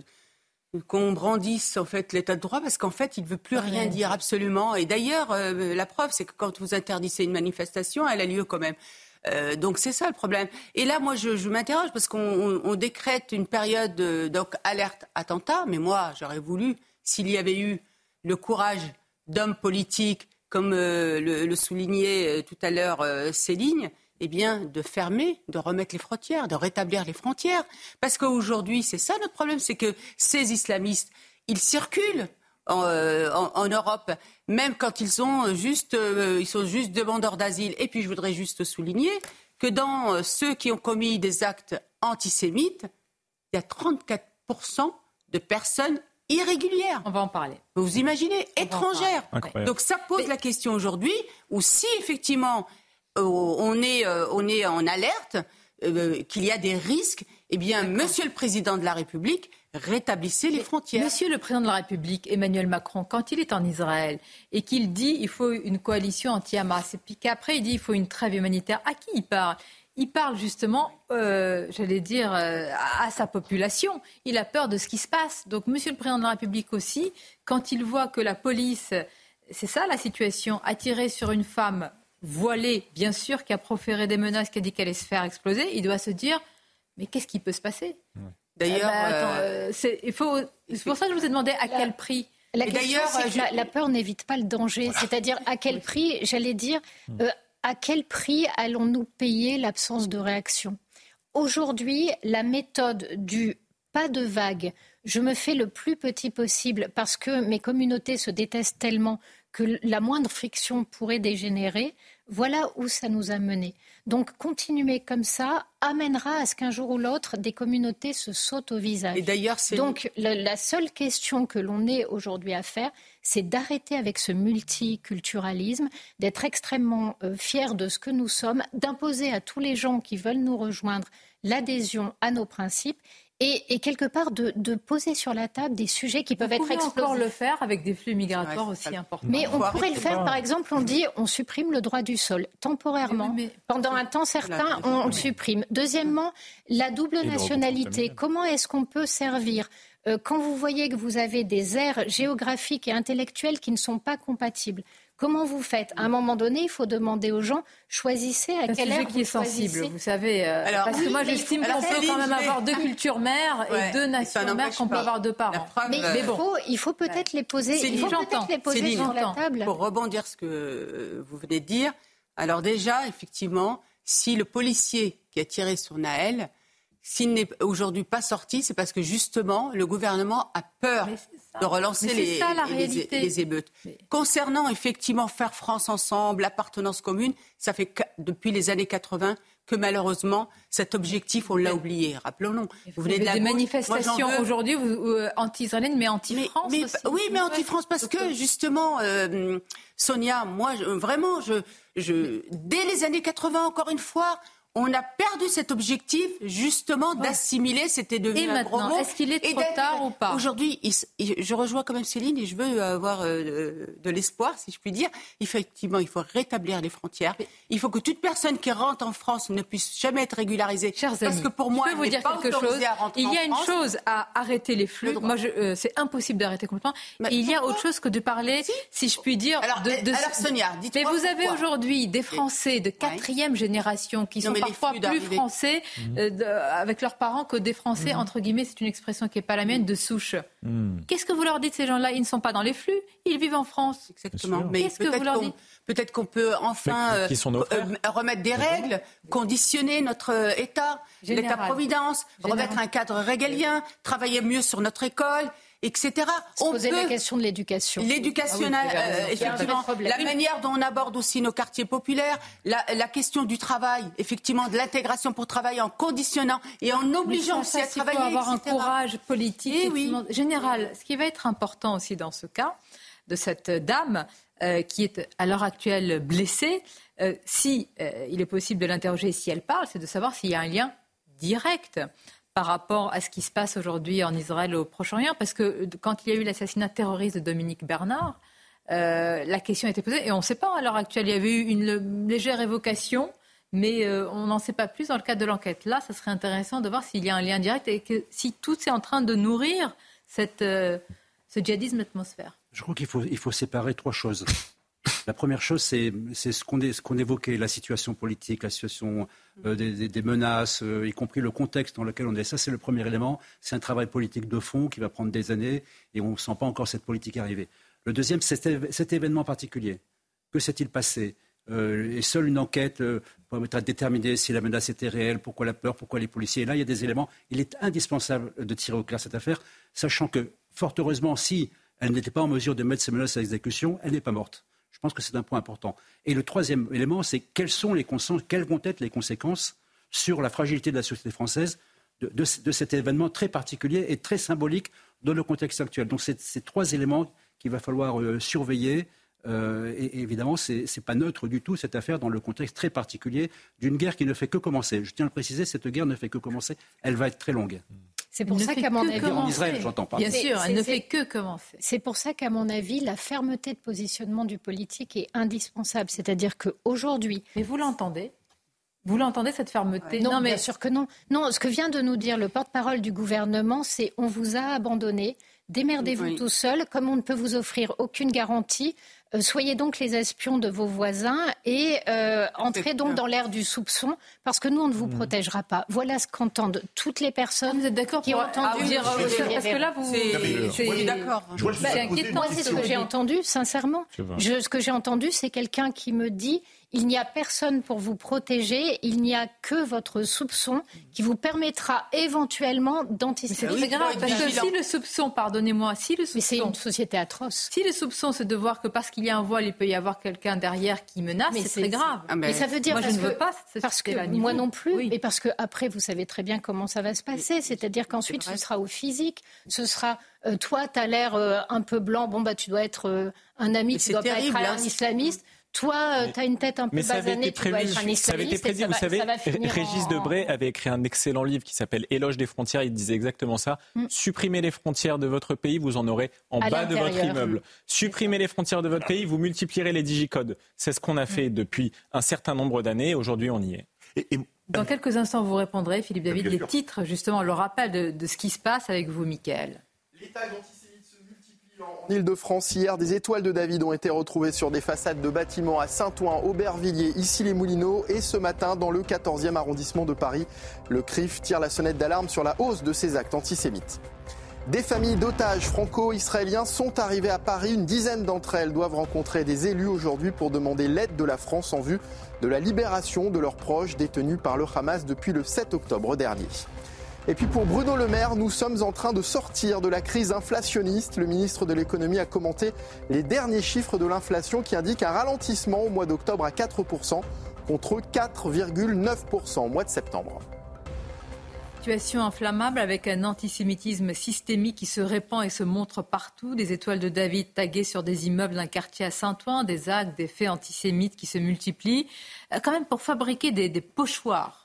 qu'on brandisse en fait l'état de droit parce qu'en fait il ne veut plus rien dire absolument. Et d'ailleurs euh, la preuve c'est que quand vous interdisez une manifestation elle a lieu quand même euh, donc c'est ça le problème. Et là, moi, je, je m'interroge parce qu'on décrète une période de, donc alerte attentat, mais moi, j'aurais voulu, s'il y avait eu le courage d'hommes politiques, comme euh, le, soulignait euh, tout à l'heure Céline, eh bien, de fermer, de remettre les frontières, de rétablir les frontières. Parce qu'aujourd'hui, c'est ça notre problème, c'est que ces islamistes, ils circulent euh, en, Europe, même quand ils sont juste, euh, ils sont juste demandeurs d'asile. Et puis je voudrais juste souligner que dans euh, ceux qui ont commis des actes antisémites, il y a 34% de personnes irrégulières. On va en parler. Vous imaginez, étrangères. Donc ça pose la question aujourd'hui, où si effectivement on est, on est en alerte, qu'il y a des risques, eh bien, Monsieur le Président de la République rétablissez les frontières. Monsieur le président de la République, Emmanuel Macron, quand il est en Israël et qu'il dit il faut une coalition anti-Hamas, et puis qu'après il dit il faut une trêve humanitaire, à qui il parle? Il parle justement, euh, j'allais dire, euh, à, sa population. Il a peur de ce qui se passe. Donc, Monsieur le Président de la République aussi, quand il voit que la police, c'est ça la situation, a tiré sur une femme voilée, bien sûr, qui a proféré des menaces, qui a dit qu'elle allait se faire exploser, il doit se dire, mais qu'est-ce qui peut se passer? D'ailleurs, ah bah, euh, c'est pour ça que je vous ai demandé à quel prix. La, la, peur n'évite pas le danger. C'est-à-dire à quel prix, j'allais dire, hmm. euh, à quel prix allons-nous payer l'absence de réaction? Aujourd'hui, la méthode du pas de vague, je me fais le plus petit possible parce que mes communautés se détestent tellement que la moindre friction pourrait dégénérer, voilà où ça nous a menés. Donc continuer comme ça amènera à ce qu'un jour ou l'autre, des communautés se sautent au visage. Et d'ailleurs, c'est... Donc la, seule question que l'on ait aujourd'hui à faire, c'est d'arrêter avec ce multiculturalisme, d'être extrêmement euh, fier de ce que nous sommes, d'imposer à tous les gens qui veulent nous rejoindre l'adhésion à nos principes et, quelque part de, poser sur la table des sujets qui peuvent être explosifs. encore le faire avec des flux migratoires aussi importants. Mais on pourrait le faire, par exemple, on dit on supprime le droit du sol temporairement. Pendant un temps certain, on le supprime. Deuxièmement, la double nationalité. Comment est-ce qu'on peut servir euh, quand vous voyez que vous avez des aires géographiques et intellectuelles qui ne sont pas compatibles, Comment vous faites? À un moment donné, il faut demander aux gens choisissez à quelle heure qui est sensible, vous savez. Euh, Alors, parce que moi, j'estime qu'on peut quand même avoir deux cultures mères et deux nations mères qu'on peut avoir deux parents. mais, il faut, il faut peut-être les poser, il faut peut-être les poser sur la table. Pour rebondir ce que vous venez de dire, alors déjà, effectivement, si le policier qui a tiré sur Naël s'il n'est aujourd'hui pas sorti, c'est parce que justement, le gouvernement a peur de relancer les, les, émeutes. Concernant effectivement faire France ensemble, l'appartenance commune, ça fait depuis les années 80 que malheureusement, cet objectif, on l'a oublié. Rappelons-nous. Vous venez de la des manifestations aujourd'hui euh, anti-israéliennes, mais anti-France Oui, mais anti-France parce que justement, euh, Sonia, moi, vraiment, je, je, dès les années 80, encore une fois, on a perdu cet objectif justement d'assimiler, c'était devenu et un gros mot. Est-ce qu'il est trop tard ou pas? Aujourd'hui, je rejoins quand même Céline et je veux avoir euh, de l'espoir, si je puis dire. Effectivement, il faut rétablir les frontières. Il faut que toute personne qui rentre en France ne puisse jamais être régularisée. Chers parce amis, que pour moi, je peux vous dire quelque chose. Il y a une France. chose à arrêter les flux. Moi, euh, c'est impossible d'arrêter complètement. Mais il y a autre chose que de parler, si, je puis dire, alors, de, de... alors Sonia, Mais vous avez aujourd'hui des Français de quatrième génération qui sont parfois plus français mmh. euh, de, avec leurs parents que des Français, mmh. entre guillemets, c'est une expression qui n'est pas la mienne, de souche. Mmh. Qu'est-ce que vous leur dites, ces gens-là? Ils ne sont pas dans les flux, ils vivent en France. Exactement. Mais qu'est-ce que vous leur dites? Peut-être qu'on peut enfin euh, euh, remettre des règles, conditionner notre État, l'État-providence, remettre un cadre régalien, travailler mieux sur notre école, etc. Se on poser peut... la question de l'éducation. L'éducation, ah oui, euh, effectivement, la manière dont on aborde aussi nos quartiers populaires, la, la question du travail, effectivement, de l'intégration pour travailler en conditionnant et en obligeant aussi à travailler. Il faut avoir etc. un courage politique Et oui. général. Ce qui va être important aussi dans ce cas de cette dame euh, qui est à l'heure actuelle blessée, euh, si euh, il est possible de l'interroger si elle parle, c'est de savoir s'il y a un lien direct par rapport à ce qui se passe aujourd'hui en Israël au Proche-Orient, parce que quand il y a eu l'assassinat terroriste de Dominique Bernard, euh, la question été posée, et on ne sait pas à l'heure actuelle, il y avait eu une légère évocation, mais euh, on n'en sait pas plus dans le cadre de l'enquête. Là, ça serait intéressant de voir s'il y a un lien direct et que si tout est en train de nourrir cette, euh, ce djihadisme atmosphère. Je crois qu'il faut, il faut séparer trois choses. La première chose, c'est ce qu'on qu évoquait, la situation politique, la situation euh, des, menaces, euh, y compris le contexte dans lequel on est. Ça, c'est le premier élément. C'est un travail politique de fond qui va prendre des années et on ne sent pas encore cette politique arriver. Le deuxième, c'est cet événement particulier. Que s'est-il passé? Euh, Et seule une enquête permettra de déterminer si la menace était réelle, pourquoi la peur, pourquoi les policiers. Et là, il y a des éléments. Il est indispensable de tirer au clair cette affaire, sachant que, fort heureusement, si elle n'était pas en mesure de mettre ces menaces à exécution, elle n'est pas morte. Je pense que c'est un point important. Et le troisième élément, c'est quelles, sont les quelles vont être les conséquences sur la fragilité de la société française de, cet événement très particulier et très symbolique dans le contexte actuel. Donc c'est ces trois éléments qu'il va falloir euh, surveiller. Euh, évidemment, ce n'est pas neutre du tout cette affaire dans le contexte très particulier d'une guerre qui ne fait que commencer. Je tiens à le préciser, cette guerre ne fait que commencer. Elle va être très longue. C'est pour ça qu'à mon avis, en Israël, j'entends pas. Bien sûr, elle ne fait que commencer. C'est pour ça qu'à mon avis, la fermeté de positionnement du politique est indispensable. C'est-à-dire qu'aujourd'hui. Mais vous l'entendez? Vous l'entendez cette fermeté? Non, mais... bien sûr que non. Non, ce que vient de nous dire le porte-parole du gouvernement, c'est on vous a abandonné, démerdez-vous oui. tout seul, comme on ne peut vous offrir aucune garantie. Euh, soyez donc les espions de vos voisins et euh, entrez donc dans l'ère du soupçon parce que nous, on ne vous mmh. protégera pas. Voilà ce qu'entendent toutes les personnes vous êtes d'accord qui ont entendu dire Parce que là, vous... C'est d'accord. C'est inquiétant. C'est ce que j'ai entendu, sincèrement. Je, ce que j'ai entendu, c'est quelqu'un qui me dit il n'y a personne pour vous protéger, il n'y a que votre soupçon qui vous permettra éventuellement d'anticiper. C'est grave, parce que si le soupçon, pardonnez-moi, si le soupçon... Mais c'est une société atroce. Si le soupçon, c'est de voir que parce qu'il y a un voile, il peut y avoir quelqu'un derrière qui menace, c'est très grave. Ah mais... mais... ça veut dire... Moi, je ne veux pas Parce que moi non plus, oui. et parce que après, vous savez très bien comment ça va se passer. C'est-à-dire qu'ensuite, ce sera au physique, ce sera... Euh, toi, tu as l'air euh, un peu blanc, bon, bah, tu dois être euh, un ami, tu dois terrible, pas être un islamiste. Toi, euh, tu as une tête un peu mais ça basanée, tu dois être un islamiste. Ça avait été prévu, vous va, savez, Régis en... Debray avait écrit un excellent livre qui s'appelle Éloge des frontières. Il disait exactement ça. Mm. Supprimez les frontières de votre pays, vous en aurez en à bas de votre immeuble. Mm. Supprimez les frontières de votre pays, vous multiplierez les digicodes. C'est ce qu'on a fait mm. depuis un certain nombre d'années. Aujourd'hui, on y est. Et, et... Dans quelques instants, vous répondrez, Philippe David, les titres, justement, le rappel de, de ce qui se passe avec vous, Mickaël. L'État en Ile-de-France, hier, des étoiles de David ont été retrouvées sur des façades de bâtiments à Saint-Ouen, Aubervilliers, ici les Moulineaux et ce matin dans le 14e arrondissement de Paris. Le CRIF tire la sonnette d'alarme sur la hausse de ces actes antisémites. Des familles d'otages franco-israéliens sont arrivées à Paris. Une dizaine d'entre elles doivent rencontrer des élus aujourd'hui pour demander l'aide de la France en vue de la libération de leurs proches détenus par le Hamas depuis le 7 octobre dernier. Et puis pour Bruno Le Maire, nous sommes en train de sortir de la crise inflationniste. Le ministre de l'économie a commenté les derniers chiffres de l'inflation qui indiquent un ralentissement au mois d'octobre à 4% contre 4,9% au mois de septembre. Situation inflammable avec un antisémitisme systémique qui se répand et se montre partout. Des étoiles de David taguées sur des immeubles d'un quartier à Saint-Ouen, des actes, des faits antisémites qui se multiplient. Quand même pour fabriquer des, des pochoirs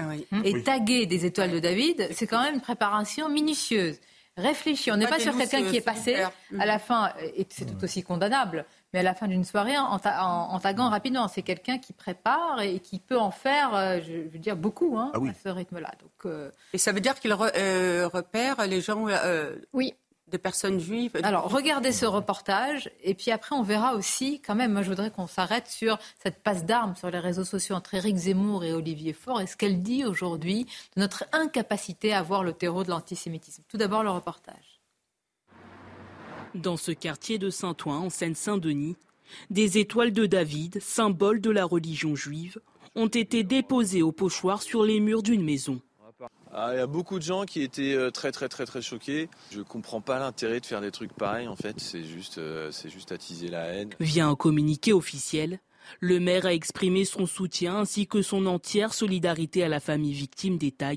ah et taguer des étoiles de David, c'est quand même une préparation minutieuse. Réfléchis, on n'est pas sur quelqu'un qui est passé à la fin, et c'est tout aussi condamnable, mais à la fin d'une soirée en, taguant rapidement. C'est quelqu'un qui prépare et qui peut en faire, euh, je veux dire, beaucoup hein, ah à ce rythme-là. Euh, et ça veut dire qu'il euh, repère les gens. oui de personnes juives. Alors, regardez ce reportage, et puis après, on verra aussi, quand même, moi, je voudrais qu'on s'arrête sur cette passe d'armes sur les réseaux sociaux entre Éric Zemmour et Olivier Faure, et ce qu'elle dit aujourd'hui de notre incapacité à voir le terreau de l'antisémitisme. Tout d'abord, le reportage. Dans ce quartier de Saint-Ouen, en Seine-Saint-Denis, des étoiles de David, symbole de la religion juive, ont été déposées au pochoir sur les murs d'une maison. Ah, il y a beaucoup de gens qui étaient euh, très très très très choqués. Je comprends pas l'intérêt de faire des trucs pareils en fait, c'est juste, euh, c'est juste attiser la haine. Via un communiqué officiel, le maire a exprimé son soutien ainsi que son entière solidarité à la famille victime des tags,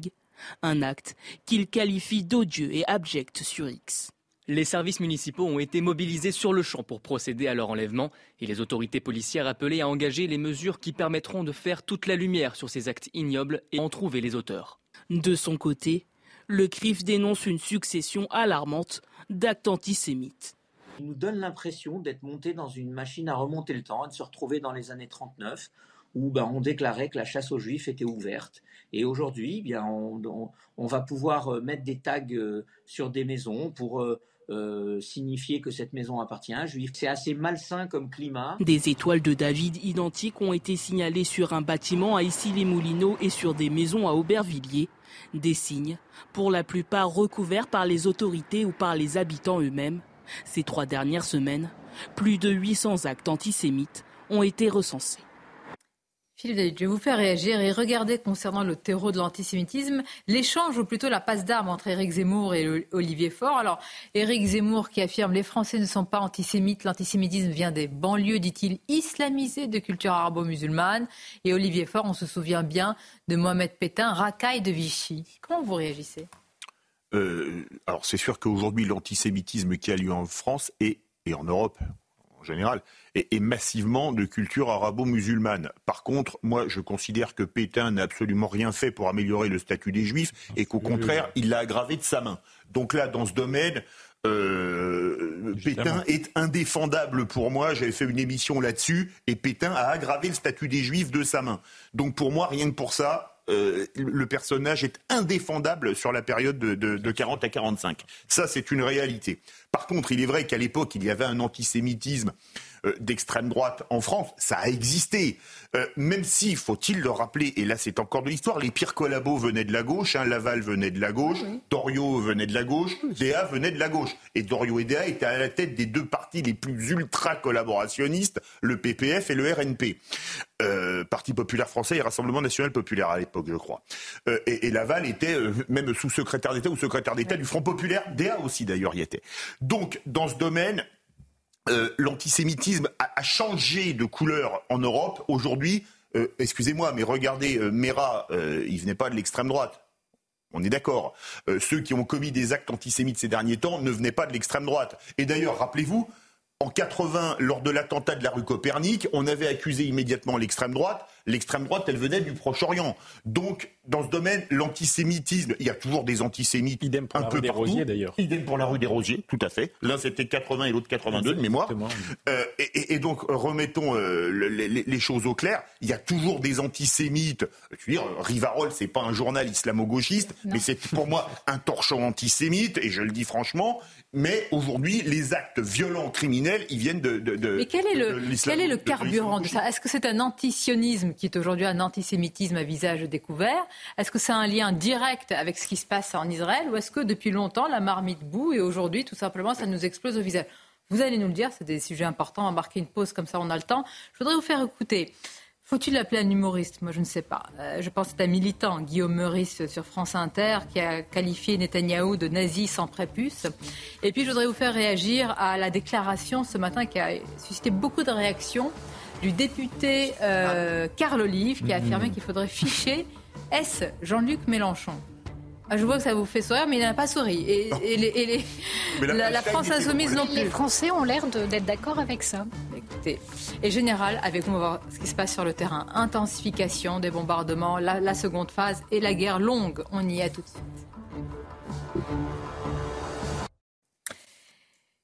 un acte qu'il qualifie d'odieux et abject sur X. Les services municipaux ont été mobilisés sur le champ pour procéder à leur enlèvement et les autorités policières appelées à engager les mesures qui permettront de faire toute la lumière sur ces actes ignobles et en trouver les auteurs. De son côté, le CRIF dénonce une succession alarmante d'actes antisémites. Il nous donne l'impression d'être monté dans une machine à remonter le temps, de se retrouver dans les années 39, où ben, on déclarait que la chasse aux juifs était ouverte. Et aujourd'hui, eh bien, on, va pouvoir euh, mettre des tags euh, sur des maisons pour euh, euh, signifier que cette maison appartient à un juif. C'est assez malsain comme climat. Des étoiles de David identiques ont été signalées sur un bâtiment à Issy-les-Moulineaux et sur des maisons à Aubervilliers. Des signes, pour la plupart recouverts par les autorités ou par les habitants eux-mêmes. Ces trois dernières semaines, plus de 800 actes antisémites ont été recensés. Philippe je vais vous faire réagir et regarder concernant le terreau de l'antisémitisme, l'échange ou plutôt la passe d'armes entre Éric Zemmour et Olivier Faure. Alors, Éric Zemmour qui affirme les Français ne sont pas antisémites, l'antisémitisme vient des banlieues, dit-il, islamisées de culture arabo-musulmane. Et Olivier Faure, on se souvient bien de Mohamed Pétain, racaille de Vichy. Comment vous réagissez? Euh, Alors, c'est sûr qu'aujourd'hui, l'antisémitisme qui a lieu en France et en Europe, en général, est, massivement de culture arabo-musulmane. Par contre, moi, je considère que Pétain n'a absolument rien fait pour améliorer le statut des Juifs et qu'au contraire, il l'a aggravé de sa main. Donc là, dans ce domaine, euh, Pétain est indéfendable pour moi. J'avais fait une émission là-dessus et Pétain a aggravé le statut des Juifs de sa main. Donc pour moi, rien que pour ça, euh, le personnage est indéfendable sur la période de, de 40 à 45. Ça, c'est une réalité. Par contre, il est vrai qu'à l'époque, il y avait un antisémitisme euh, d'extrême droite en France. Ça a existé. Euh, même si, faut-il le rappeler, et là c'est encore de l'histoire, les pires collabos venaient de la gauche, hein, Laval venait de la gauche, Dorio venait de la gauche, Déa venait de la gauche. Et Dorio et Déa étaient à la tête des deux partis les plus ultra collaborationnistes, le PPF et le RNP. Euh, Parti populaire français et Rassemblement national populaire à l'époque, je crois. et, Laval était même sous-secrétaire d'État ou secrétaire d'État du Front populaire. Déa aussi d'ailleurs y était. Donc dans ce domaine, euh, l'antisémitisme a, changé de couleur en Europe. Aujourd'hui, euh, excusez-moi, mais regardez, euh, Mera, il venait pas de l'extrême droite. On est d'accord. ceux qui ont commis des actes antisémites ces derniers temps ne venaient pas de l'extrême droite. Et d'ailleurs, rappelez-vous, en 80, lors de l'attentat de la rue Copernic, on avait accusé immédiatement l'extrême droite. L'extrême droite, elle venait du Proche-Orient. Donc, dans ce domaine, l'antisémitisme, il y a toujours des antisémites Idem pour un la peu rue des Rosiers, d'ailleurs. Idem pour la rue des Rosiers, tout à fait. L'un c'était 80 et l'autre 82 de mémoire. Euh, et, donc, remettons euh, les, choses au clair. Il y a toujours des antisémites. Je veux dire, Rivarol, c'est pas un journal islamo-gauchiste, mais c'est pour moi un torchon antisémite, et je le dis franchement. Mais aujourd'hui, les actes violents criminels, ils viennent de. de, Mais quel est le, quel est le carburant de ça? Est-ce que c'est un antisionisme? Qui est aujourd'hui un antisémitisme à visage découvert Est-ce que c'est un lien direct avec ce qui se passe en Israël Ou est-ce que depuis longtemps, la marmite boue et aujourd'hui, tout simplement, ça nous explose au visage? Vous allez nous le dire, c'est des sujets importants. On va marquer une pause comme ça, on a le temps. Je voudrais vous faire écouter faut-il l'appeler un humoriste? Moi, je ne sais pas. Euh, je pense que c'est un militant, Guillaume Meurice, sur France Inter, qui a qualifié Netanyahou de nazi sans prépuce. Et puis, je voudrais vous faire réagir à la déclaration ce matin qui a suscité beaucoup de réactions du député euh, Carl Olive, qui a affirmé qu'il faudrait ficher Est-ce Jean-Luc Mélenchon Ah, je vois que ça vous fait sourire, mais il n'a pas souri. Et, les, la, France insoumise non plus. Les Français ont l'air d'être d'accord avec ça. Écoutez, et général, avec nous, on va voir ce qui se passe sur le terrain. Intensification des bombardements, la, la seconde phase et la guerre longue. On y est tout de suite.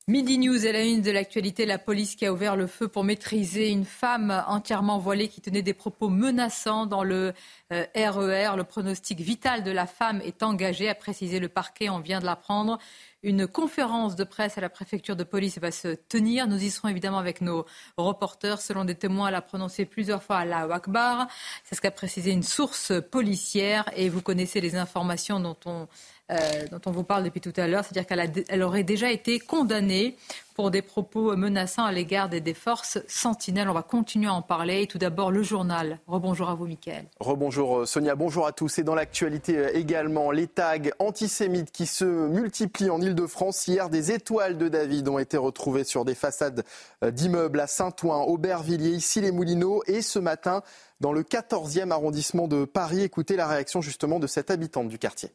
Midi News est la une de l'actualité. La police qui a ouvert le feu pour maîtriser une femme entièrement voilée qui tenait des propos menaçants dans le RER. Euh, e le pronostic vital de la femme est engagé, a précisé le parquet. On vient de l'apprendre. Une conférence de presse à la préfecture de police va se tenir. Nous y serons évidemment avec nos reporters. Selon des témoins, elle a prononcé plusieurs fois la Akbar. C'est ce qu'a précisé une source policière. Et vous connaissez les informations dont on euh, dont on vous parle depuis tout à l'heure, c'est-à-dire qu'elle aurait déjà été condamnée pour des propos menaçants à l'égard des, forces sentinelles. On va continuer à en parler. tout d'abord, le journal. Rebonjour à vous, Mickaël. Rebonjour, euh, Sonia. Bonjour à tous. Et dans l'actualité euh, également, les tags antisémites qui se multiplient en Ile-de-France. Hier, des étoiles de David ont été retrouvées sur des façades d'immeubles à Saint-Ouen, Aubervilliers, ici les Moulineaux. Et ce matin, dans le 14e arrondissement de Paris, écoutez la réaction justement de cette habitante du quartier.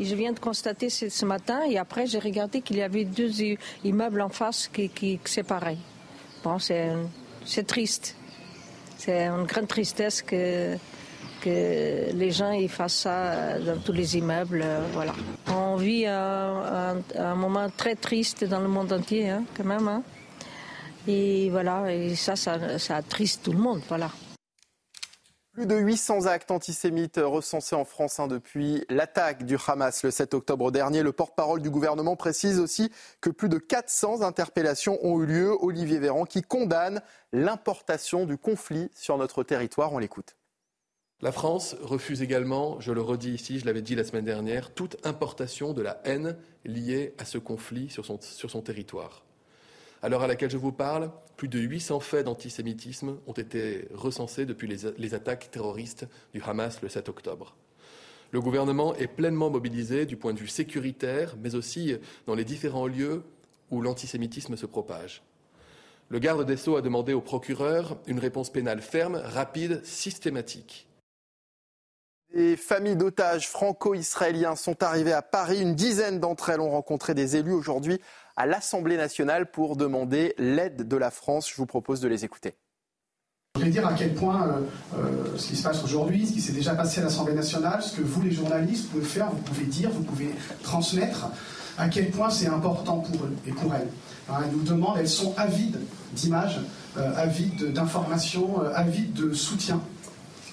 Je viens de constater ce, matin et après j'ai regardé qu'il y avait deux immeubles en face qui, pareil. Bon, c'est triste. C'est une grande tristesse que, les gens y fassent ça dans tous les immeubles. Voilà. On vit un, moment très triste dans le monde entier, hein, quand même. Hein. Et voilà, et ça, ça, ça attriste tout le monde. Voilà. Plus de 800 actes antisémites recensés en France hein, depuis l'attaque du Hamas le 7 octobre dernier. Le porte-parole du gouvernement précise aussi que plus de 400 interpellations ont eu lieu. Olivier Véran qui condamne l'importation du conflit sur notre territoire. On l'écoute. La France refuse également, je le redis ici, je l'avais dit la semaine dernière, toute importation de la haine liée à ce conflit sur son, sur son territoire. À l'heure à laquelle je vous parle, plus de 800 faits d'antisémitisme ont été recensés depuis les, attaques terroristes du Hamas le 7 octobre. Le gouvernement est pleinement mobilisé du point de vue sécuritaire, mais aussi dans les différents lieux où l'antisémitisme se propage. Le garde des Sceaux a demandé au procureur une réponse pénale ferme, rapide, systématique. Les familles d'otages franco-israéliens sont arrivées à Paris. Une dizaine d'entre elles ont rencontré des élus aujourd'hui à l'Assemblée nationale pour demander l'aide de la France. Je vous propose de les écouter. Je voudrais dire à quel point euh, euh, ce qui se passe aujourd'hui, ce qui s'est déjà passé à l'Assemblée nationale, ce que vous les journalistes pouvez faire, vous pouvez dire, vous pouvez transmettre, à quel point c'est important pour eux et pour elles. elles nous demandent, elles sont avides d'images, euh, avides d'informations, avides de soutien.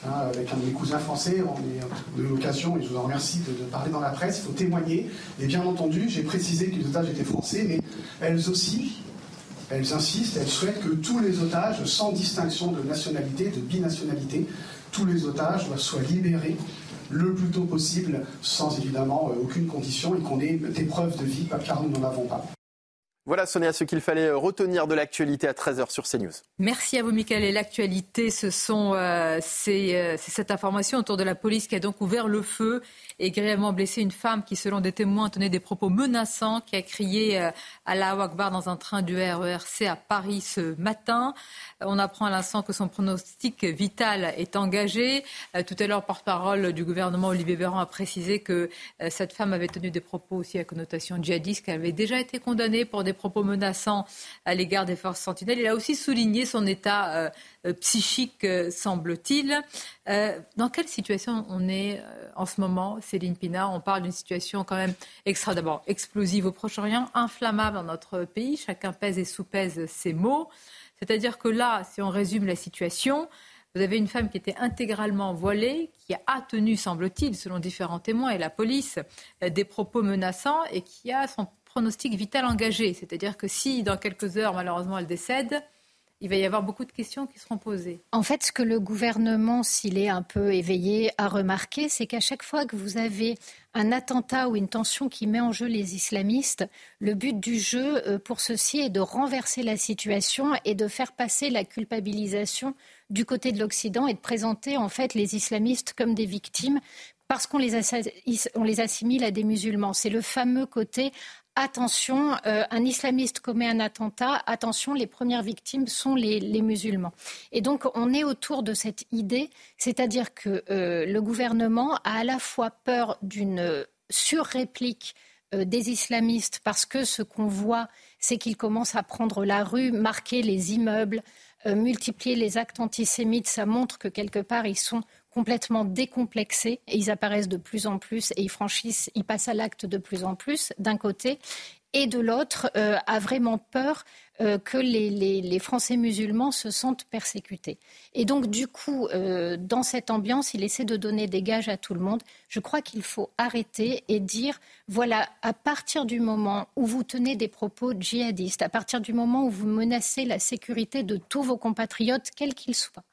Hein, avec un de mes cousins français, on, a eu l'occasion, et je vous en remercie, de, parler dans la presse. Il faut témoigner. Et bien entendu, j'ai précisé que les otages étaient français, mais elles aussi, elles insistent, elles souhaitent que tous les otages, sans distinction de nationalité, de binationalité, tous les otages soient libérés le plus tôt possible, sans évidemment euh, aucune condition, et qu'on ait des preuves de vie, car nous n'en avons pas. Voilà, Sonia, ce qu'il fallait retenir de l'actualité à 13h sur CNews. Merci à vous, Michael. Et l'actualité, ce sont, euh, euh, c'est, cette information autour de la police qui a donc ouvert le feu et grièvement blessé une femme qui, selon des témoins, tenait des propos menaçants, qui a crié euh, à la Akbar dans un train du RERC à Paris ce matin. On apprend à l'instant que son pronostic vital est engagé. Euh, tout à l'heure, porte-parole du gouvernement, Olivier Véran, a précisé que euh, cette femme avait tenu des propos aussi à connotation djihadiste, qu'elle avait déjà été condamnée pour des propos menaçants à l'égard des forces sentinelles. Il a aussi souligné son état euh, psychique, semble-t-il. Dans quelle situation on est en ce moment, Céline Pina? On parle d'une situation quand même extra, d'abord explosive au Proche-Orient, inflammable dans notre pays. Chacun pèse et sous-pèse ses mots. C'est-à-dire que là, si on résume la situation, vous avez une femme qui était intégralement voilée, qui a tenu, semble-t-il, selon différents témoins et la police, euh, des propos menaçants et qui a son pronostic vital engagé. C'est-à-dire que si, dans quelques heures, malheureusement, elle décède, il va y avoir beaucoup de questions qui seront posées. En fait, ce que le gouvernement, s'il est un peu éveillé, a remarqué, c'est qu'à chaque fois que vous avez un attentat ou une tension qui met en jeu les islamistes, le but du jeu euh, pour ceci est de renverser la situation et de faire passer la culpabilisation du côté de l'Occident et de présenter en fait les islamistes comme des victimes parce qu'on les, on les assimile à des musulmans. C'est le fameux côté attention, euh, un islamiste commet un attentat, attention, les premières victimes sont les, musulmans. Et donc, on est autour de cette idée, c'est-à-dire que euh, le gouvernement a à la fois peur d'une surréplique euh, des islamistes parce que ce qu'on voit, c'est qu'ils commencent à prendre la rue, marquer les immeubles, multiplier les actes antisémites. Ça montre que quelque part, ils sont complètement décomplexés et ils apparaissent de plus en plus et ils franchissent, ils passent à l'acte de plus en plus d'un côté et de l'autre euh, a vraiment peur euh, que les, Français musulmans se sentent persécutés. Et donc, du coup, euh, dans cette ambiance, il essaie de donner des gages à tout le monde. Je crois qu'il faut arrêter et dire, voilà, à partir du moment où vous tenez des propos djihadistes, à partir du moment où vous menacez la sécurité de tous vos compatriotes, quels qu'ils soient,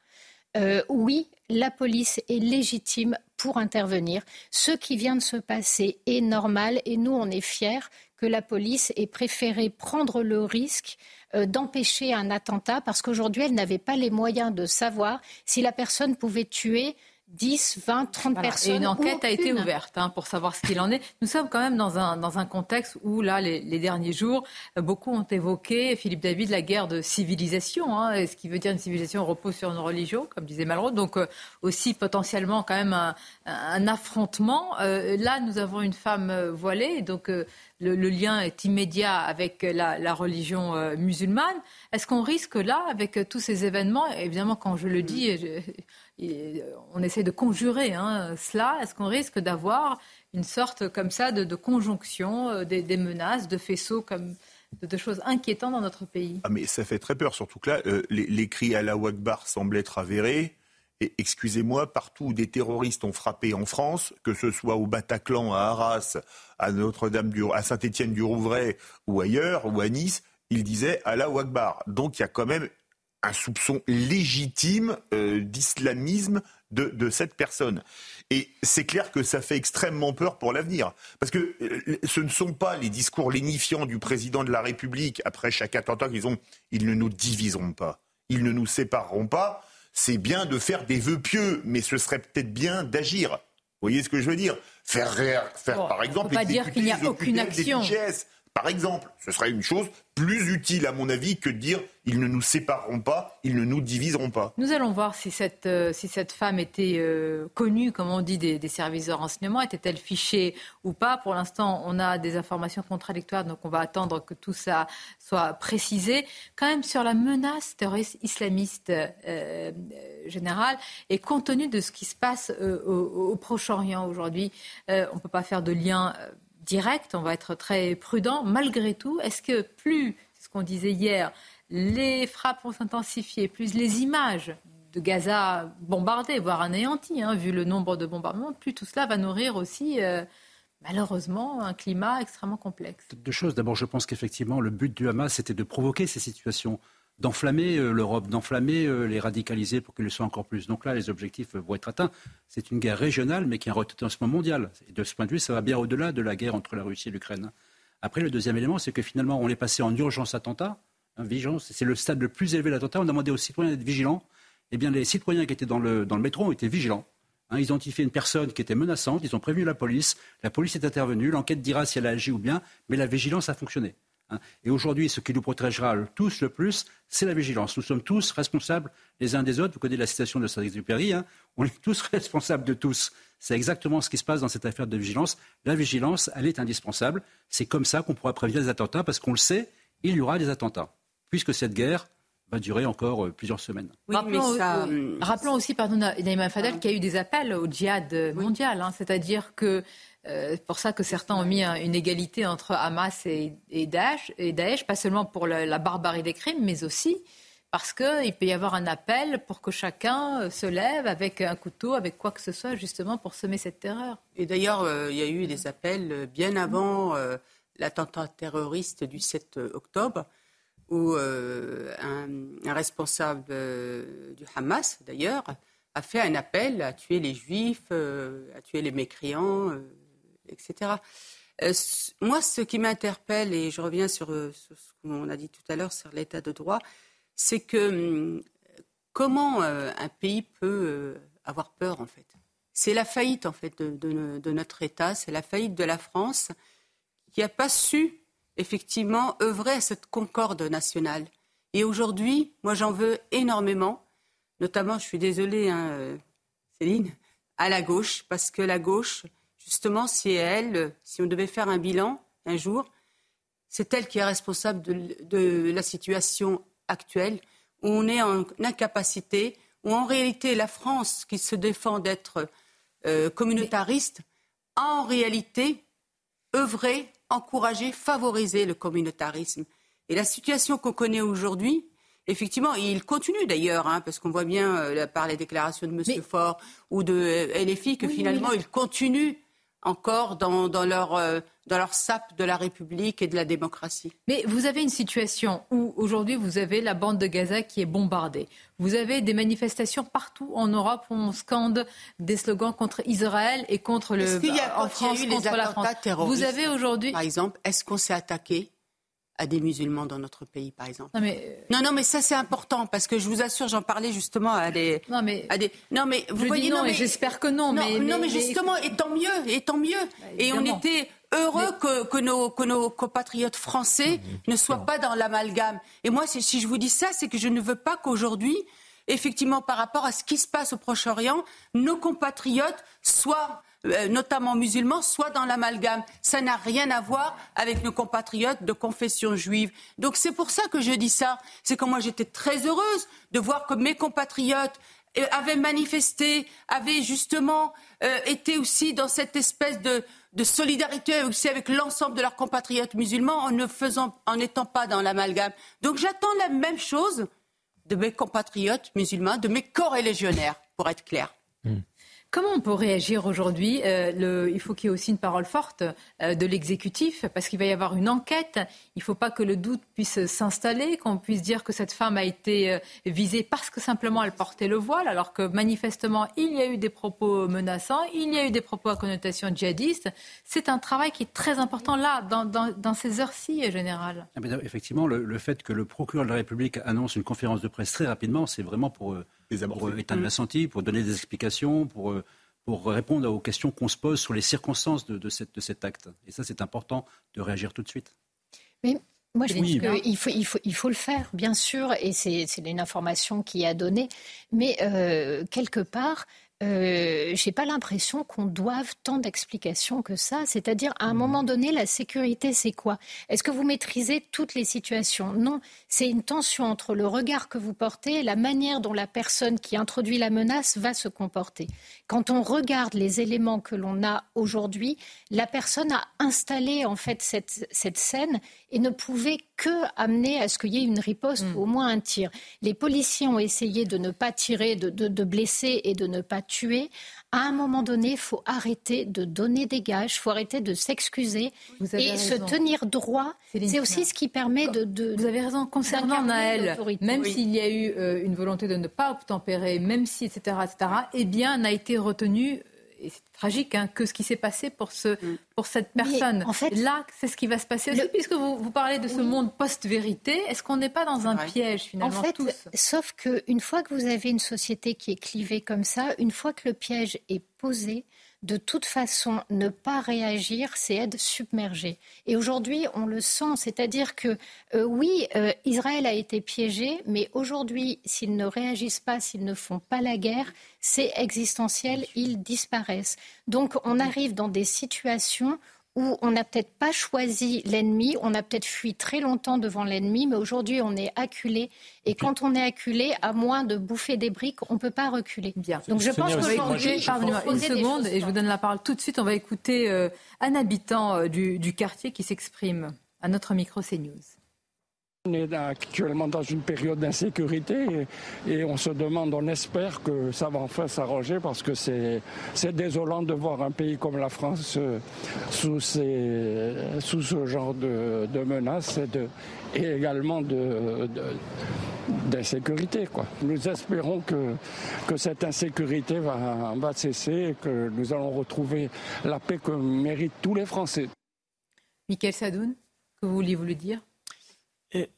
oui, la police est légitime pour intervenir. Ce qui vient de se passer est normal et nous, on est fiers que la police ait préféré prendre le risque euh, d'empêcher un attentat parce qu'aujourd'hui, elle n'avait pas les moyens de savoir si la personne pouvait tuer 10, 20, 30 personnes. Et une enquête a été ouverte hein, pour savoir ce qu'il en est. Nous sommes quand même dans un, dans un contexte où, là, les, derniers jours, beaucoup ont évoqué, Philippe David, la guerre de civilisation. Hein, ce qui veut dire une civilisation repose sur une religion, comme disait Malraux. Donc, euh, aussi potentiellement quand même un, un affrontement. Euh, là, nous avons une femme euh, voilée, donc le, lien est immédiat avec la, la religion musulmane. Est-ce qu'on risque là, avec tous ces événements, évidemment, quand je le dis, euh, on essaie de conjurer hein, cela. Est-ce qu'on risque d'avoir une sorte comme ça de, conjonction euh, des, menaces, de faisceaux comme de, choses inquiétantes dans notre pays? Ah, mais ça fait très peur, surtout que là, euh, les, cris à la Wakbar semblent être avérés. Et excusez-moi, partout où des terroristes ont frappé en France, que ce soit au Bataclan, à Arras, à Notre-Dame, à Saint-Étienne-du-Rouvray ou ailleurs, ou à Nice, ils disaient à la Wakbar. Donc il y a quand même un soupçon légitime euh, d'islamisme de, cette personne. Et c'est clair que ça fait extrêmement peur pour l'avenir. Parce que euh, ce ne sont pas les discours lénifiants du président de la République après chaque attentat qu'ils ont. Ils ne nous diviseront pas. Ils ne nous sépareront pas. C'est bien de faire des vœux pieux, mais ce serait peut-être bien d'agir. Vous voyez ce que je veux dire? Faire, faire par exemple, pas dire qu'il n'y a aucune action. Par exemple, ce serait une chose plus utile, à mon avis, que de dire ils ne nous sépareront pas, ils ne nous diviseront pas. Nous allons voir si cette, euh, si cette femme était euh, connue, comme on dit, des, services de renseignement, était-elle fichée ou pas. Pour l'instant, on a des informations contradictoires, donc on va attendre que tout ça soit précisé. Quand même, sur la menace terroriste islamiste euh, générale, et compte tenu de ce qui se passe au, au Proche-Orient aujourd'hui, on ne peut pas faire de lien direct, on va être très prudent. Malgré tout, est-ce que plus, ce qu'on disait hier, les frappes vont s'intensifier, plus les images de Gaza bombardées, voire anéanties, hein, vu le nombre de bombardements, plus tout cela va nourrir aussi, euh, malheureusement, un climat extrêmement complexe. Deux choses. D'abord, je pense qu'effectivement, le but du Hamas, c'était de provoquer ces situations d'enflammer euh, l'Europe, d'enflammer euh, les radicalisés pour qu'ils le soient encore plus. Donc là, les objectifs vont être atteints. C'est une guerre régionale, mais qui a un retentissement mondial. Et de ce point de vue, ça va bien au-delà de la guerre entre la Russie et l'Ukraine. Après, le deuxième élément, c'est que finalement, on est passé en urgence attentat. Hein, vigilance, c'est le stade le plus élevé de l'attentat. On a demandé aux citoyens d'être vigilants. Eh bien, les citoyens qui étaient dans le, dans le métro ont été vigilants. Hein, ils ont identifié une personne qui était menaçante, ils ont prévenu la police, la police est intervenue, l'enquête dira si elle a agi ou bien, mais la vigilance a fonctionné. Hein. Et aujourd'hui, ce qui nous protégera tous le plus, c'est la vigilance. Nous sommes tous responsables les uns des autres. Vous connaissez la citation de Saint-Exupéry. Hein. On est tous responsables de tous. C'est exactement ce qui se passe dans cette affaire de vigilance. La vigilance, elle est indispensable. C'est comme ça qu'on pourra prévenir les attentats, parce qu'on le sait, il y aura des attentats. Puisque cette guerre va durer encore euh, plusieurs semaines. rappelons, aussi, pardon, Naïma Fadel, qu'il y a eu des appels au djihad mondial. Hein. C'est-à-dire que euh, c'est pour ça que certains ont mis une égalité entre Hamas et, Daesh, pas seulement pour la, barbarie des crimes, mais aussi parce qu'il peut y avoir un appel pour que chacun euh, se lève avec un couteau, avec quoi que ce soit, justement pour semer cette terreur. Et d'ailleurs, euh, il y a eu des appels bien avant l'attentat terroriste du 7 octobre, où un, responsable du Hamas, d'ailleurs, a fait un appel à tuer les juifs, à tuer les mécréants etc. Euh, moi, ce qui m'interpelle, et je reviens sur, euh, ce qu'on a dit tout à l'heure sur l'état de droit, c'est que hum, comment euh, un pays peut avoir peur, en fait? C'est la faillite, en fait, de, notre État, c'est la faillite de la France qui n'a pas su, effectivement, œuvrer à cette concorde nationale. Et aujourd'hui, moi, j'en veux énormément, notamment, je suis désolée, hein, Céline, à la gauche, parce que la gauche, justement, c'est elle, si on devait faire un bilan un jour, c'est elle qui est responsable de, la situation actuelle, où on est en incapacité, où en réalité la France, qui se défend d'être euh, communautariste, a en réalité œuvré, encouragé, favorisé le communautarisme. Et la situation qu'on connaît aujourd'hui, effectivement, il continue d'ailleurs, hein, parce qu'on voit bien euh, par les déclarations de M. Faure ou de euh, LFI que finalement, il continue encore dans, leur, euh, dans leur sape de la République et de la démocratie. Mais vous avez une situation où aujourd'hui vous avez la bande de Gaza qui est bombardée. Vous avez des manifestations partout en Europe où on scande des slogans contre Israël et contre le en France contre la France. Vous avez aujourd'hui par exemple, est-ce qu'on s'est attaqué à des musulmans dans notre pays, par exemple. Non, mais, non, non, mais ça c'est important parce que je vous assure, j'en parlais justement à des, non, mais, à des, non, mais vous voyez, non, mais j'espère que non, mais, non, mais, justement, et tant mieux, et tant mieux. Bah, et on était heureux que, que, nos, que nos compatriotes français ne soient pas dans l'amalgame. Et moi, si je vous dis ça, c'est que je ne veux pas qu'aujourd'hui, effectivement, par rapport à ce qui se passe au Proche-Orient, nos compatriotes soient euh, notamment musulmans, soit dans l'amalgame. Ça n'a rien à voir avec nos compatriotes de confession juive. Donc c'est pour ça que je dis ça. C'est que moi j'étais très heureuse de voir que mes compatriotes euh, avaient manifesté, avaient justement euh, été aussi dans cette espèce de, de solidarité aussi avec l'ensemble de leurs compatriotes musulmans en ne faisant, en n'étant pas dans l'amalgame. Donc j'attends la même chose de mes compatriotes musulmans, de mes corps légionnaires, pour être clair. Comment on peut réagir aujourd'hui euh, Il faut qu'il y ait aussi une parole forte euh, de l'exécutif, parce qu'il va y avoir une enquête. Il ne faut pas que le doute puisse s'installer, qu'on puisse dire que cette femme a été euh, visée parce que simplement elle portait le voile, alors que manifestement il y a eu des propos menaçants, il y a eu des propos à connotation djihadiste. C'est un travail qui est très important là, dans, ces heures-ci, général. Ah, effectivement, le, fait que le procureur de la République annonce une conférence de presse très rapidement, c'est vraiment pour pour éteindre l'incendie, pour donner des explications, pour, euh, pour répondre aux questions qu'on se pose sur les circonstances de, cette, de cet acte. Et ça, c'est important de réagir tout de suite. Mais moi, je pense qu'il faut, il faut, il faut le faire, bien sûr, et c'est une information qui est à donner. Mais euh, quelque part, euh, j'ai pas l'impression qu'on doive tant d'explications que ça. C'est-à-dire, à un mmh. moment donné, la sécurité, c'est quoi? Est-ce que vous maîtrisez toutes les situations? Non, c'est une tension entre le regard que vous portez et la manière dont la personne qui introduit la menace va se comporter. Quand on regarde les éléments que l'on a aujourd'hui, la personne a installé en fait cette, cette scène et ne pouvait que amener à ce qu'il y ait une riposte, mmh. au moins un tir. Les policiers ont essayé de ne pas tirer, de, de, de blesser et de ne pas tuer, à un moment donné, il faut arrêter de donner des gages, il faut arrêter de s'excuser et se tenir droit. C'est aussi ce qui permet de, Vous avez raison. Concernant Naël, même s'il y a eu euh, une volonté de ne pas obtempérer, même si, etc., etc., eh bien, n'a été retenu et c'est tragique, hein, que ce qui s'est passé pour, ce, mm. pour cette personne. en fait, Là, c'est ce qui va se passer aussi, puisque vous, vous, parlez de ce monde post-vérité. Est-ce qu'on n'est pas dans un piège, finalement, en fait, tous Sauf qu'une fois que vous avez une société qui est clivée comme ça, une fois que le piège est posé, de toute façon, ne pas réagir, c'est être submergé. Et aujourd'hui, on le sent, c'est-à-dire que euh, oui, euh, Israël a été piégé, mais aujourd'hui, s'ils ne réagissent pas, s'ils ne font pas la guerre, c'est existentiel, ils disparaissent. Donc on arrive dans des situations où on n'a peut-être pas choisi l'ennemi, on a peut-être fui très longtemps devant l'ennemi, mais aujourd'hui on est acculé. Et quand on est acculé, à moins de bouffer des briques, on ne peut pas reculer. Bien. Donc je pense qu'aujourd'hui, pardonnez-moi une seconde, et je vous donne la parole tout de suite. On va écouter euh, un habitant euh, du, du quartier qui s'exprime à notre micro CNews. On est actuellement dans une période d'insécurité et, on se demande, on espère que ça va enfin s'arranger parce que c'est désolant de voir un pays comme la France euh, sous, sous ce genre de, menaces et, de, également d'insécurité. Nous espérons que, que cette insécurité va, va cesser et que nous allons retrouver la paix que méritent tous les Français. Michael Sadoun, que vouliez-vous le dire?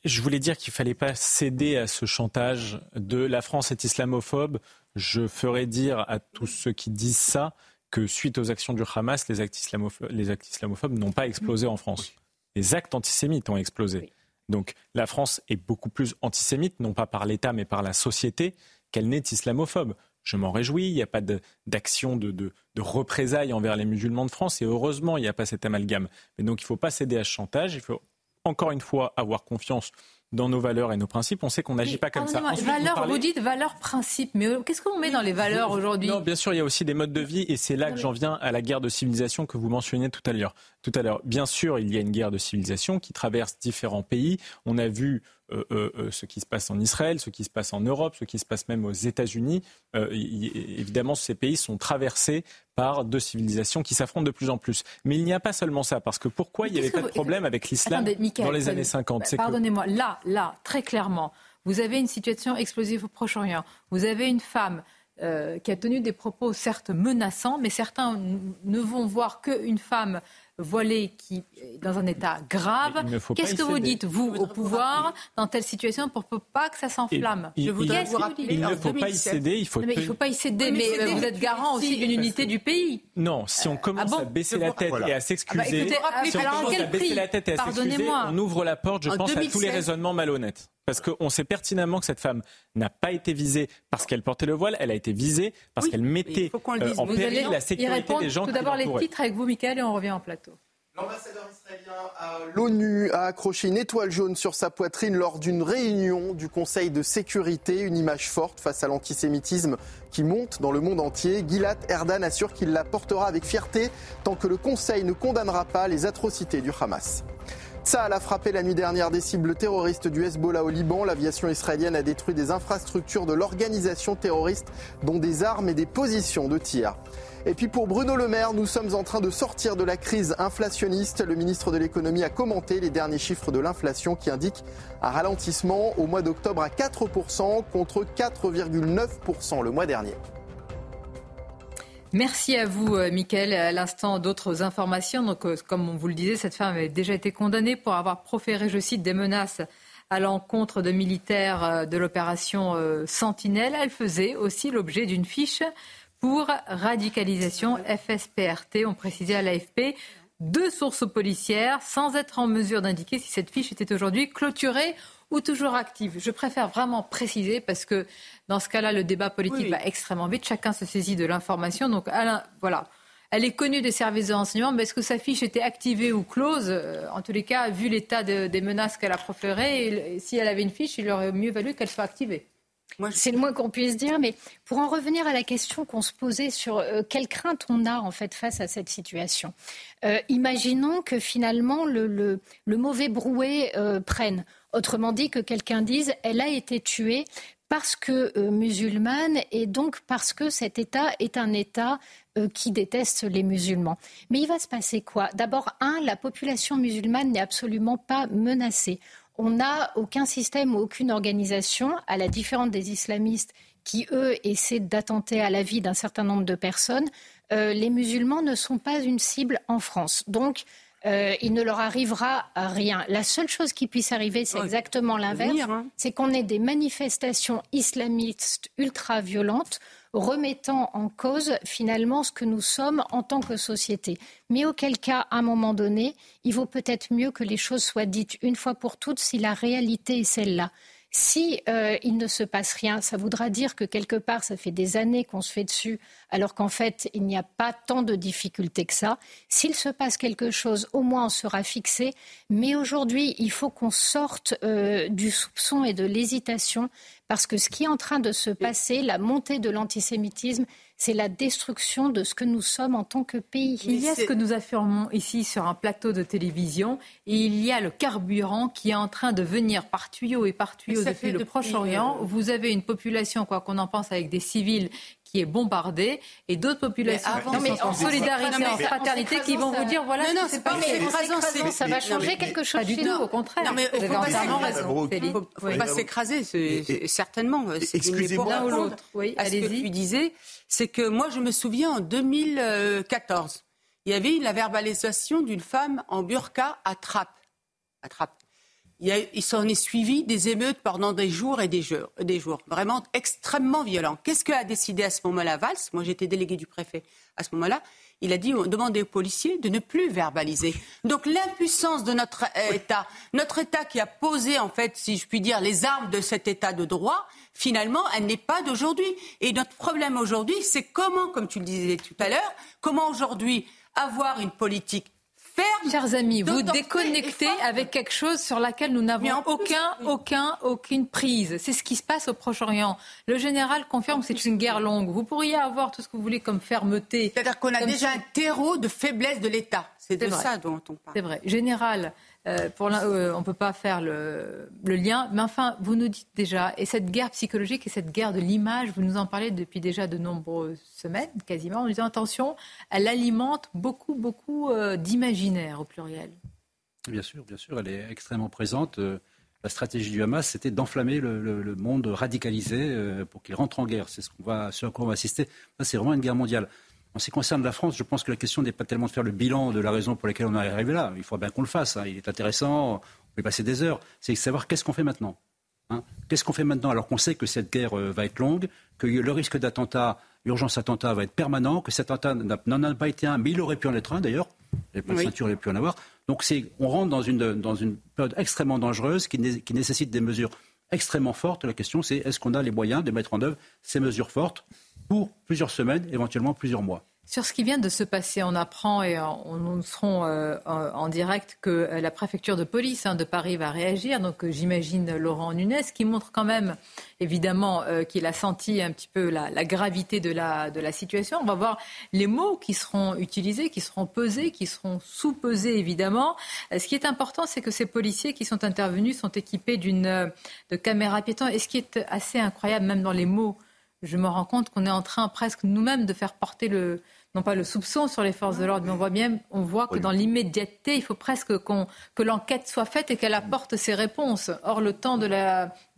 Je voulais dire qu'il ne fallait pas céder à ce chantage de la France est islamophobe. Je ferai dire à tous ceux qui disent ça que suite aux actions du Hamas, les actes islamophobes, n'ont pas explosé en France. Les actes antisémites ont explosé. Donc la France est beaucoup plus antisémite, non pas par l'État, mais par la société, qu'elle n'est islamophobe. je m'en réjouis. Il n'y a pas d'action de, de, de, représailles envers les musulmans de France. Et heureusement, il n'y a pas cet amalgame. Mais donc, il ne faut pas céder à ce chantage. Il faut encore une fois avoir confiance dans nos valeurs et nos principes. On sait qu'on n'agit pas comme ça. valeurs, vous, dites valeurs, principes, mais euh, qu'est-ce qu'on met dans les valeurs aujourd'hui? Non, bien sûr, il y a aussi des modes de vie, et c'est là que j'en viens à la guerre de civilisation que vous mentionniez tout à l'heure. Tout à l'heure, bien sûr, il y a une guerre de civilisation qui traverse différents pays. On a vu euh, euh, ce qui se passe en Israël, ce qui se passe en Europe, ce qui se passe même aux États-Unis. évidemment, ces pays sont traversés par deux civilisations qui s'affrontent de plus en plus. Mais il n'y a pas seulement ça, parce que pourquoi il n'y avait pas de problème avec l'islam dans les années 50 bah, Pardonnez-moi, là, là, très clairement, vous avez une situation explosive au Proche-Orient, vous avez une femme euh, qui a tenu des propos certes menaçants, mais certains ne vont voir qu'une femme voilée qui est dans un état grave. Qu'est-ce que vous dites, vous, au pouvoir, dans telle situation, pour pas que ça s'enflamme Je voudrais vous rappeler. Il ne faut pas y céder. Il faut. il ne faut pas y céder, mais, vous êtes garant aussi d'une unité du pays. Non, si on commence à baisser la tête et à s'excuser, si on commence à baisser la tête et à s'excuser, on ouvre la porte, je pense, à tous les raisonnements malhonnêtes. Parce qu'on sait pertinemment que cette femme n'a pas été visée parce qu'elle portait le voile, elle a été visée parce qu'elle mettait euh, en péril la sécurité des gens Tout d'abord les titres avec vous, Michael, et on revient en plateau. L'ambassadeur israélien à l'ONU a accroché une étoile jaune sur sa poitrine lors d'une réunion du Conseil de sécurité, une image forte face à l'antisémitisme qui monte dans le monde entier. Gilad Erdan assure qu'il la portera avec fierté tant que le Conseil ne condamnera pas les atrocités du Hamas. Tsahal a frappé la nuit dernière des cibles terroristes du Hezbollah au Liban. L'aviation israélienne a détruit des infrastructures de l'organisation terroriste, dont des armes et des positions de tir. Et puis pour Bruno Le Maire, nous sommes en train de sortir de la crise inflationniste. Le ministre de l'économie a commenté les derniers chiffres de l'inflation qui indiquent un ralentissement au mois d'octobre à 4% contre 4,9% le mois dernier. Merci à vous, euh, Mickaël. À l'instant, d'autres informations. Donc, euh, comme on vous le disait, cette femme avait déjà été condamnée pour avoir proféré, je cite, des menaces à l'encontre de militaires euh, de l'opération Sentinelle. Elle faisait aussi l'objet d'une fiche pour radicalisation FSPRT, ont précisé à l'AFP. Deux sources policières, sans être en mesure d'indiquer si cette fiche était aujourd'hui clôturée ou toujours active. Je préfère vraiment préciser parce que dans ce cas-là, le débat politique va extrêmement vite. Chacun se saisit de l'information. Donc, Alain, voilà. Elle est connue des services de renseignement, mais est-ce que sa fiche était activée ou close? En tous les cas, vu l'état des menaces qu'elle a proférées, si elle avait une fiche, il aurait mieux valu qu'elle soit activée. C'est le moins qu'on puisse dire, mais pour en revenir à la question qu'on se posait sur euh, quelle crainte on a en fait face à cette situation. Euh, imaginons que finalement le, mauvais brouet euh, prenne. Autrement dit, que quelqu'un dise elle a été tuée parce que musulmane et donc parce que cet État est un État qui déteste les musulmans. Mais il va se passer quoi? D'abord, un, la population musulmane n'est absolument pas menacée on n'a aucun système ou aucune organisation, à la différence des islamistes qui, eux, essaient d'attenter à la vie d'un certain nombre de personnes. Euh, les musulmans ne sont pas une cible en France. Donc, euh, il ne leur arrivera rien. La seule chose qui puisse arriver, c'est exactement l'inverse. Hein. C'est qu'on ait des manifestations islamistes ultra-violentes remettant en cause finalement ce que nous sommes en tant que société. Mais auquel cas, à un moment donné, il vaut peut-être mieux que les choses soient dites une fois pour toutes si la réalité est celle-là. Si euh, il ne se passe rien, ça voudra dire que quelque part, ça fait des années qu'on se fait dessus, alors qu'en fait, il n'y a pas tant de difficultés que ça. S'il se passe quelque chose, au moins on sera fixé. Mais aujourd'hui, il faut qu'on sorte euh, du soupçon et de l'hésitation, parce que ce qui est en train de se passer, la montée de l'antisémitisme, c'est la destruction de ce que nous sommes en tant que pays. Il y a ce que nous affirmons ici sur un plateau de télévision et il y a le carburant qui est en train de venir par tuyau et par tuyau depuis le Proche-Orient. Euh, Vous avez une population, quoi qu'on en pense, avec des civils qui est bombardée et d'autres populations en solidarité, en fraternité, qui vont vous dire voilà, non, c'est pas mais ça va changer quelque chose du tout, au contraire. Non, mais il faut pas s'écraser, certainement. Excusez-moi l'un ou l'autre. Oui, allez-y. Ce que tu disais, c'est que moi, je me souviens en 2014, il y avait la verbalisation d'une femme en burqa à Trappes. À Trappes. Il, s'en est suivi des émeutes pendant des jours et des jours, des jours vraiment extrêmement violents. Qu'est-ce qu'a décidé à ce moment-là Valls Moi, j'étais délégué du préfet à ce moment-là. Il a dit, on demandait aux policiers de ne plus verbaliser. Donc l'impuissance de notre euh, État, notre État qui a posé, en fait, si je puis dire, les armes de cet État de droit, finalement, elle n'est pas d'aujourd'hui. Et notre problème aujourd'hui, c'est comment, comme tu le disais tout à l'heure, comment aujourd'hui avoir une politique Chers amis, vous déconnectez avec quelque chose sur laquelle nous n'avons aucun, aucun, aucune prise. C'est ce qui se passe au Proche-Orient. Le général confirme que c'est une guerre longue. Vous pourriez avoir tout ce que vous voulez comme fermeté. C'est-à-dire qu'on a déjà un terreau de faiblesse de l'État. C'est de ça dont on parle. C'est vrai. Général, euh, euh, on ne peut pas faire le, lien. Mais enfin, vous nous dites déjà, et cette guerre psychologique et cette guerre de l'image, vous nous en parlez depuis déjà de nombreuses semaines, quasiment, en disant attention, elle alimente beaucoup, beaucoup euh, d'imaginaire au pluriel. Bien sûr, bien sûr, elle est extrêmement présente. La stratégie du Hamas, c'était d'enflammer le, monde radicalisé pour qu'il rentre en guerre. C'est ce, qu'on va, ce à quoi on va assister. c'est vraiment une guerre mondiale. En ce qui concerne la France, je pense que la question n'est pas tellement de faire le bilan de la raison pour laquelle on est arrivé là. Il faut bien qu'on le fasse. Hein. Il est intéressant, on peut y passer des heures. C'est de savoir qu'est-ce qu'on fait maintenant. Hein. qu'est-ce qu'on fait maintenant alors qu'on sait que cette guerre euh, va être longue, que le risque d'attentat, l'urgence attentat va être permanent, que cet attentat n'en a pas été un, mais il aurait pu en être un d'ailleurs. Les plans de ceinture auraient pu en avoir. Donc on rentre dans une, dans une période extrêmement dangereuse qui, qui nécessite des mesures extrêmement fortes. La question c'est est-ce qu'on a les moyens de mettre en œuvre ces mesures fortes pour plusieurs semaines, éventuellement plusieurs mois. Sur ce qui vient de se passer, on apprend et nous serons euh, en direct que euh, la préfecture de police hein, de Paris va réagir. Donc euh, j'imagine Laurent Nunes qui montre quand même évidemment qu'il a senti un petit peu la, gravité de la, de la situation. On va voir les mots qui seront utilisés, qui seront pesés, qui seront sous-pesés évidemment. Ce qui est important, c'est que ces policiers qui sont intervenus sont équipés d'une de caméra piéton. Et ce qui est assez incroyable, même dans les mots je me rends compte qu'on est en train presque nous-mêmes de faire porter le, non pas le soupçon sur les forces de l'ordre, mais on voit bien, on voit que dans l'immédiateté, il faut presque que l'enquête soit faite et qu'elle apporte ses réponses. Or, le temps de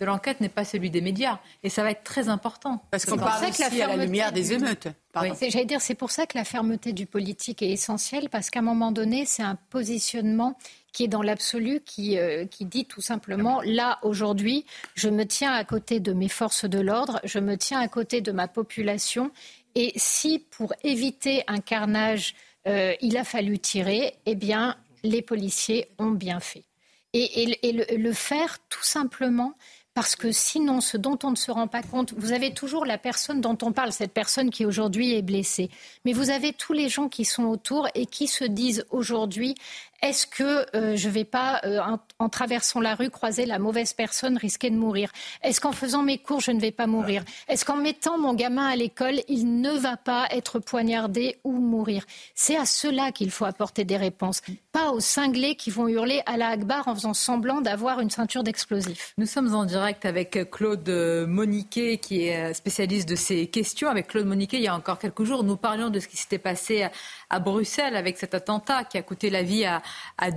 l'enquête de n'est pas celui des médias, et ça va être très important. Parce qu'on parle aussi à la lumière des émeutes. J'allais dire, c'est pour ça que la fermeté du politique est essentielle, parce qu'à un moment donné, c'est un positionnement qui est dans l'absolu, qui, euh, qui dit tout simplement, là, aujourd'hui, je me tiens à côté de mes forces de l'ordre, je me tiens à côté de ma population, et si pour éviter un carnage, euh, il a fallu tirer, eh bien, les policiers ont bien fait. Et, le, faire tout simplement parce que sinon, ce dont on ne se rend pas compte, vous avez toujours la personne dont on parle, cette personne qui aujourd'hui est blessée, mais vous avez tous les gens qui sont autour et qui se disent aujourd'hui, est-ce que euh, je ne vais pas, euh, en, traversant la rue, croiser la mauvaise personne, risquer de mourir? Est-ce qu'en faisant mes cours, je ne vais pas mourir? Est-ce qu'en mettant mon gamin à l'école, il ne va pas être poignardé ou mourir? C'est à cela qu'il faut apporter des réponses, pas aux cinglés qui vont hurler à la Akbar en faisant semblant d'avoir une ceinture d'explosifs. Nous sommes en direct avec Claude Moniquet, qui est spécialiste de ces questions. Avec Claude Moniquet, il y a encore quelques jours, nous parlions de ce qui s'était passé à Bruxelles avec cet attentat qui a coûté la vie à,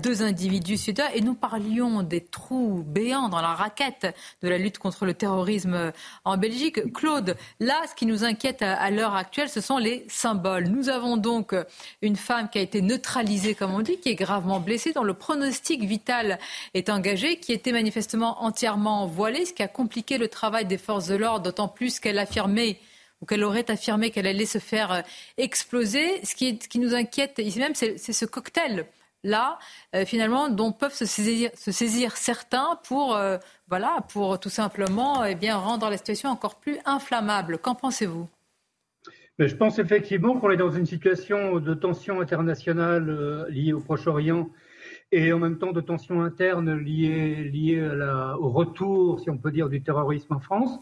deux individus suédois et nous parlions des trous béants dans la raquette de la lutte contre le terrorisme en Belgique. Claude, là, ce qui nous inquiète à, l'heure actuelle, ce sont les symboles. Nous avons donc une femme qui a été neutralisée, comme on dit, qui est gravement blessée, dont le pronostic vital est engagé, qui était manifestement entièrement voilée, ce qui a compliqué le travail des forces de l'ordre, d'autant plus qu'elle affirmait ou qu'elle aurait affirmé qu'elle allait se faire euh, exploser. Ce qui, qui nous inquiète ici même, c'est ce cocktail là, euh, finalement, dont peuvent se saisir, certains pour, euh, voilà, pour tout simplement eh bien, rendre la situation encore plus inflammable. Qu'en pensez-vous? Je pense effectivement qu'on est dans une situation de tension internationale liée au Proche-Orient et en même temps de tension interne liée, liée au retour, si on peut dire, du terrorisme en France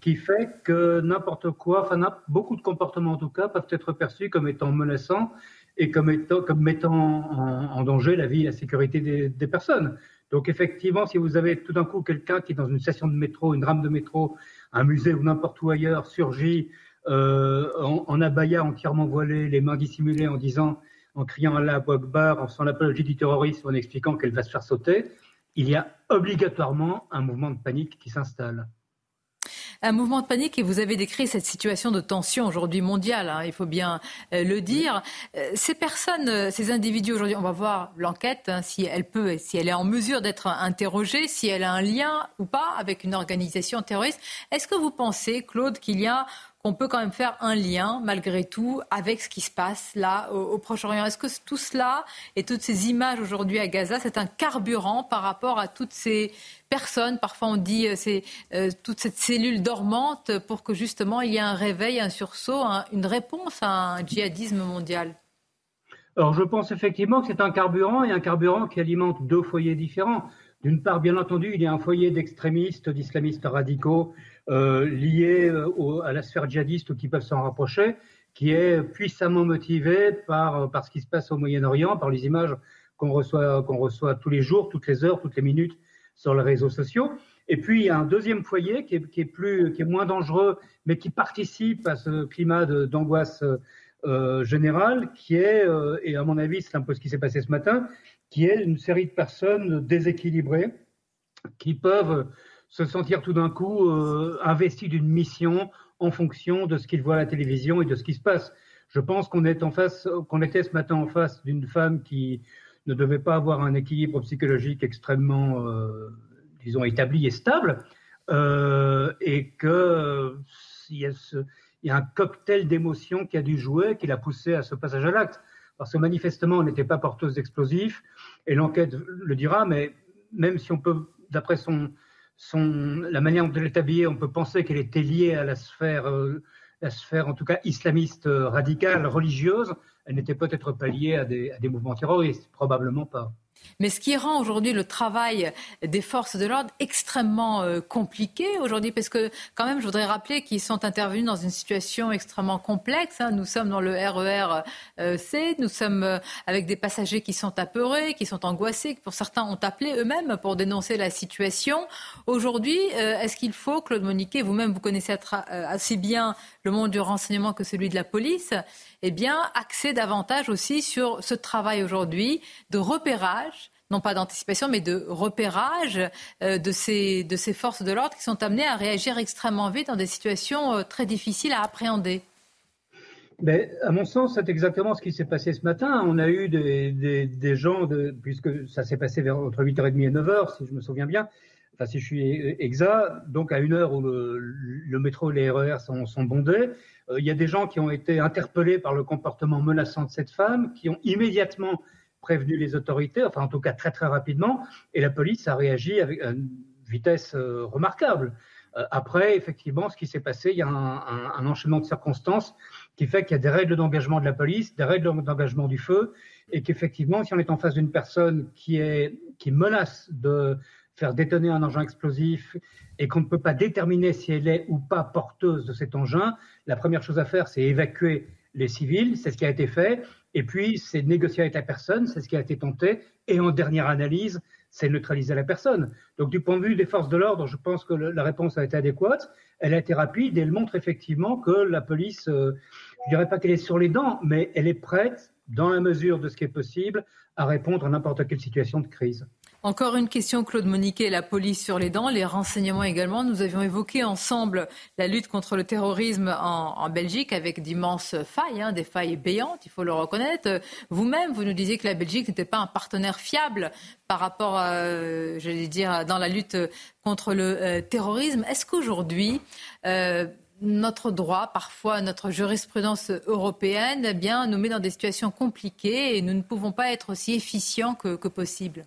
qui fait que n'importe quoi, enfin beaucoup de comportements en tout cas, peuvent être perçus comme étant menaçants et comme, mettant en, danger la vie et la sécurité des, personnes. Donc effectivement, si vous avez tout d'un coup quelqu'un qui dans une station de métro, une rame de métro, un musée ou n'importe où ailleurs, surgit euh, en, abaya entièrement voilé, les mains dissimulées en disant, en criant à la Akbar, en faisant l'apologie du terrorisme, en expliquant qu'elle va se faire sauter, il y a obligatoirement un mouvement de panique qui s'installe. Un mouvement de panique et vous avez décrit cette situation de tension aujourd'hui mondiale, hein, il faut bien euh, le dire. Euh, ces personnes, euh, ces individus aujourd'hui, on va voir l'enquête, hein, si elle peut, si elle est en mesure d'être interrogée, si elle a un lien ou pas avec une organisation terroriste. Est-ce que vous pensez, Claude, qu'il y a qu'on peut quand même faire un lien, malgré tout, avec ce qui se passe là au, Proche-Orient. Est-ce que tout cela et toutes ces images aujourd'hui à Gaza, c'est un carburant par rapport à toutes ces personnes, parfois on dit euh, c'est euh, toute cette cellule dormante, pour que justement il y ait un réveil, un sursaut, une réponse à un djihadisme mondial alors je pense effectivement que c'est un carburant et un carburant qui alimente deux foyers différents. D'une part, bien entendu, il y a un foyer d'extrémistes, d'islamistes radicaux euh, liés euh, à la sphère djihadiste ou qui peuvent s'en rapprocher, qui est puissamment motivé par, par ce qui se passe au Moyen-Orient, par les images qu'on reçoit, qu'on reçoit tous les jours, toutes les heures, toutes les minutes sur les réseaux sociaux. Et puis, il y a un deuxième foyer qui est, qui est, plus, qui est moins dangereux, mais qui participe à ce climat d'angoisse euh, générale, qui est, euh, et à mon avis, c'est un peu ce qui s'est passé ce matin, qui est une série de personnes déséquilibrées qui peuvent se sentir tout d'un coup euh, investis d'une mission en fonction de ce qu'ils voient à la télévision et de ce qui se passe. Je pense qu'on est en face, qu'on était ce matin en face d'une femme qui ne devait pas avoir un équilibre psychologique extrêmement, euh, disons, établi et stable, euh, et que il y, a y a un cocktail d'émotions qui a dû jouer, qui l'a poussé à ce passage à l'acte. Parce que manifestement, on n'était pas porteuse d'explosifs, et l'enquête le dira, mais même si on peut, d'après son, son, la manière dont elle est habillée, on peut penser qu'elle était liée à la sphère, euh, la sphère en tout cas islamiste euh, radicale, religieuse, elle n'était peut-être pas liée à des, à des mouvements terroristes, probablement pas. Mais ce qui rend aujourd'hui le travail des forces de l'ordre extrêmement euh, compliqué aujourd'hui, parce que quand même, je voudrais rappeler qu'ils sont intervenus dans une situation extrêmement complexe. Hein. Nous sommes dans le RER euh, C, nous sommes euh, avec des passagers qui sont apeurés, qui sont angoissés, qui pour certains ont appelé eux-mêmes pour dénoncer la situation. Aujourd'hui, est-ce qu'il faut, Claude Moniquet, vous-même vous connaissez assez bien le monde du renseignement que celui de la police, eh bien, axer davantage aussi sur ce travail aujourd'hui de repérage non pas d'anticipation, mais de repérage euh, de, ces, de ces forces de l'ordre qui sont amenées à réagir extrêmement vite dans des situations euh, très difficiles à appréhender. Mais à mon sens, c'est exactement ce qui s'est passé ce matin. On a eu des, des, gens, de, puisque ça s'est passé vers, entre 8h30 et 9h, si je me souviens bien, enfin si je suis exact, donc à une heure où le, métro et les RER sont, sont bondés, euh, il y a des gens qui ont été interpellés par le comportement menaçant de cette femme, qui ont immédiatement prévenu les autorités, enfin en tout cas très très rapidement, et la police a réagi avec une vitesse euh, remarquable. Euh, après, effectivement, ce qui s'est passé, il y a un, enchaînement de circonstances qui fait qu'il y a des règles d'engagement de la police, des règles d'engagement du feu, et qu'effectivement, si on est en face d'une personne qui, est, qui menace de faire détonner un engin explosif et qu'on ne peut pas déterminer si elle est ou pas porteuse de cet engin, la première chose à faire, c'est évacuer les civils, c'est ce qui a été fait, et puis c'est négocier avec la personne, c'est ce qui a été tenté, et en dernière analyse, c'est neutraliser la personne. Donc du point de vue des forces de l'ordre, je pense que la réponse a été adéquate, elle a été rapide, et elle montre effectivement que la police, euh, je dirais pas qu'elle est sur les dents, mais elle est prête, dans la mesure de ce qui est possible, à répondre à n'importe quelle situation de crise. Encore une question, Claude Moniquet, la police sur les dents, les renseignements également. Nous avions évoqué ensemble la lutte contre le terrorisme en, Belgique avec d'immenses failles, hein, des failles béantes, il faut le reconnaître. Vous-même, vous nous disiez que la Belgique n'était pas un partenaire fiable par rapport, euh, j'allais dire, dans la lutte contre le euh, terrorisme. Est-ce qu'aujourd'hui, euh, notre droit, parfois notre jurisprudence européenne, eh bien, nous met dans des situations compliquées et nous ne pouvons pas être aussi efficients que possible?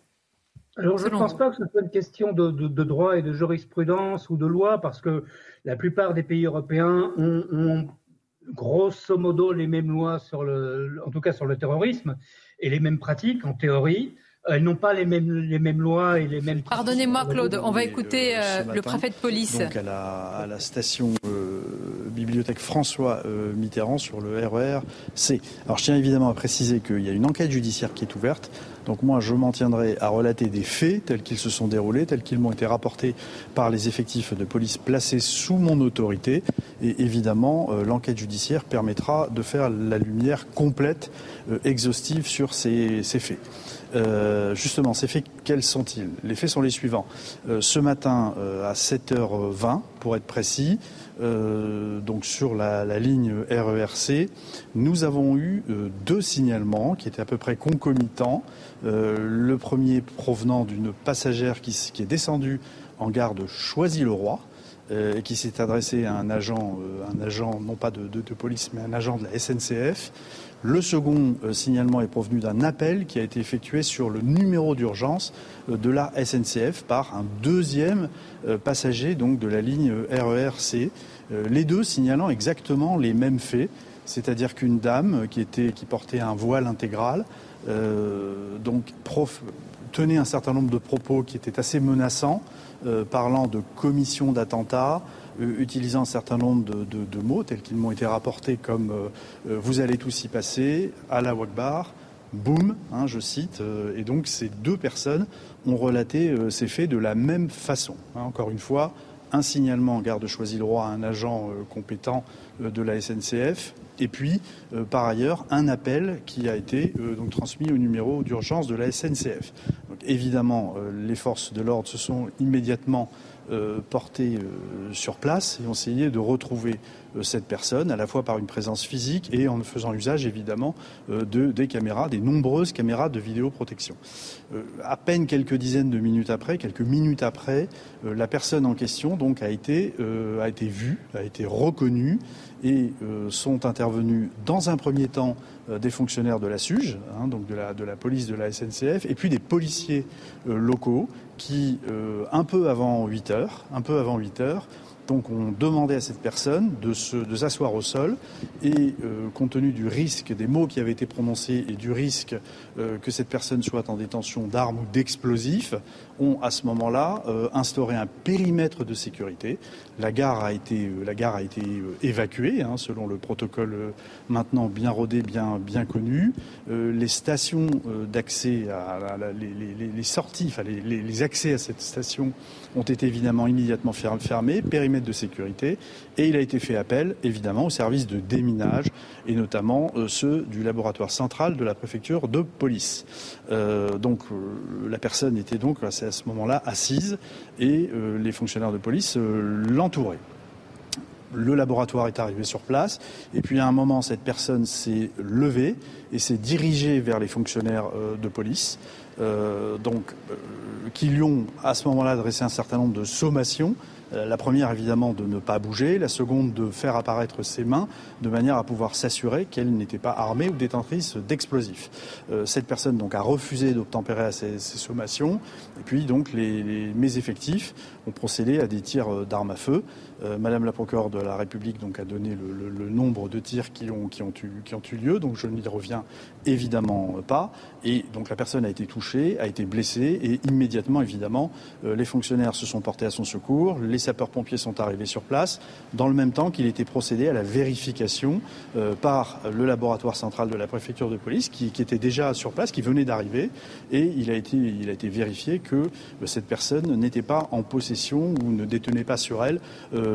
Alors, je ne pense pas que ce soit une question de, droit et de jurisprudence ou de loi, parce que la plupart des pays européens ont, grosso modo les mêmes lois sur le, en tout cas sur le terrorisme, et les mêmes pratiques en théorie. Elles n'ont pas les mêmes, les mêmes lois et les mêmes. Pardonnez-moi, Claude, on va écouter euh, le préfet de police. Donc à la, station euh, bibliothèque François euh, Mitterrand sur le RER C. Alors je tiens évidemment à préciser qu'il y a une enquête judiciaire qui est ouverte. Donc moi, je m'en tiendrai à relater des faits tels qu'ils se sont déroulés, tels qu'ils m'ont été rapportés par les effectifs de police placés sous mon autorité. Et évidemment, l'enquête judiciaire permettra de faire la lumière complète, exhaustive sur ces faits. justement, ces faits, quels sont-ils? Les faits sont les suivants. ce matin, à 7h20, pour être précis, donc sur la, ligne RERC, nous avons eu deux signalements qui étaient à peu près concomitants. le premier provenant d'une passagère qui, est descendue en gare de Choisy-le-Roi, euh, qui s'est adressé à un agent, euh, un agent non pas de, police, mais un agent de la SNCF. Le second euh, signalement est provenu d'un appel qui a été effectué sur le numéro d'urgence de la SNCF par un deuxième passager donc de la ligne RERC. les deux signalant exactement les mêmes faits, c'est-à-dire qu'une dame qui, portait un voile intégral, tenait un certain nombre de propos qui étaient assez menaçants, euh, parlant de commission d'attentat, euh, utilisant un certain nombre de, mots tels qu'ils m'ont été rapportés comme euh, vous allez tous y passer, à la Wakbar, boum, hein, je cite. et donc ces deux personnes ont relaté ces faits de la même façon. Hein, encore une fois, un signalement en garde de Choisy-le-Roi à un agent compétent de la SNCF, et puis, par ailleurs, un appel qui a été donc transmis au numéro d'urgence de la SNCF évidemment, euh, les forces de l'ordre se sont immédiatement euh, portées euh, sur place et ont essayé de retrouver cette personne, à la fois par une présence physique et en faisant usage évidemment de, des caméras, des nombreuses caméras de vidéoprotection. à peine quelques dizaines de minutes après, quelques minutes après, la personne en question donc a été, a été vue, a été reconnue et sont intervenus dans un premier temps euh, des fonctionnaires de la SUGE, hein, donc de la, de la, police de la SNCF, et puis des policiers euh, locaux qui, euh, un peu avant 8 heures, un peu avant 8 heures, donc on demandait à cette personne de, s'asseoir au sol et euh, compte tenu du risque des mots qui avaient été prononcés et du risque euh, que cette personne soit en détention d'armes ou d'explosifs, ont à ce moment-là euh, instauré un périmètre de sécurité. La gare a été, la gare a été évacuée hein, selon le protocole maintenant bien rodé, bien, bien connu. les stations d'accès à, les, sorties, enfin les, accès à cette station ont été évidemment immédiatement fermés, périmètre de sécurité, et il a été fait appel évidemment aux services de déminage, et notamment euh, ceux du laboratoire central de la préfecture de police. Euh, donc euh, la personne était donc à ce moment-là assise, et les fonctionnaires de police l'entouraient le laboratoire est arrivé sur place. Et puis à un moment, cette personne s'est levée et s'est dirigée vers les fonctionnaires de police. Euh, donc, euh, qui lui ont à ce moment-là adressé un certain nombre de sommations. Euh, la première, évidemment, de ne pas bouger. La seconde, de faire apparaître ses mains de manière à pouvoir s'assurer qu'elle n'était pas armée ou détentrice d'explosifs. cette personne, donc, a refusé d'obtempérer à ces, sommations. Et puis, donc, les, mes effectifs ont procédé à des tirs d'armes à feu. Madame la procureure de la République a donné le, nombre de tirs qui ont, eu, lieu, donc je n'y reviens évidemment pas. Et donc la personne a été touchée, a été blessée et immédiatement, évidemment, euh, les fonctionnaires se sont portés à son secours, les sapeurs-pompiers sont arrivés sur place, dans le même temps qu'il était procédé à la vérification euh, par le laboratoire central de la préfecture de police qui, était déjà sur place, qui venait d'arriver, et il a été, vérifié que euh, cette personne n'était pas en possession ou ne détenait pas sur elle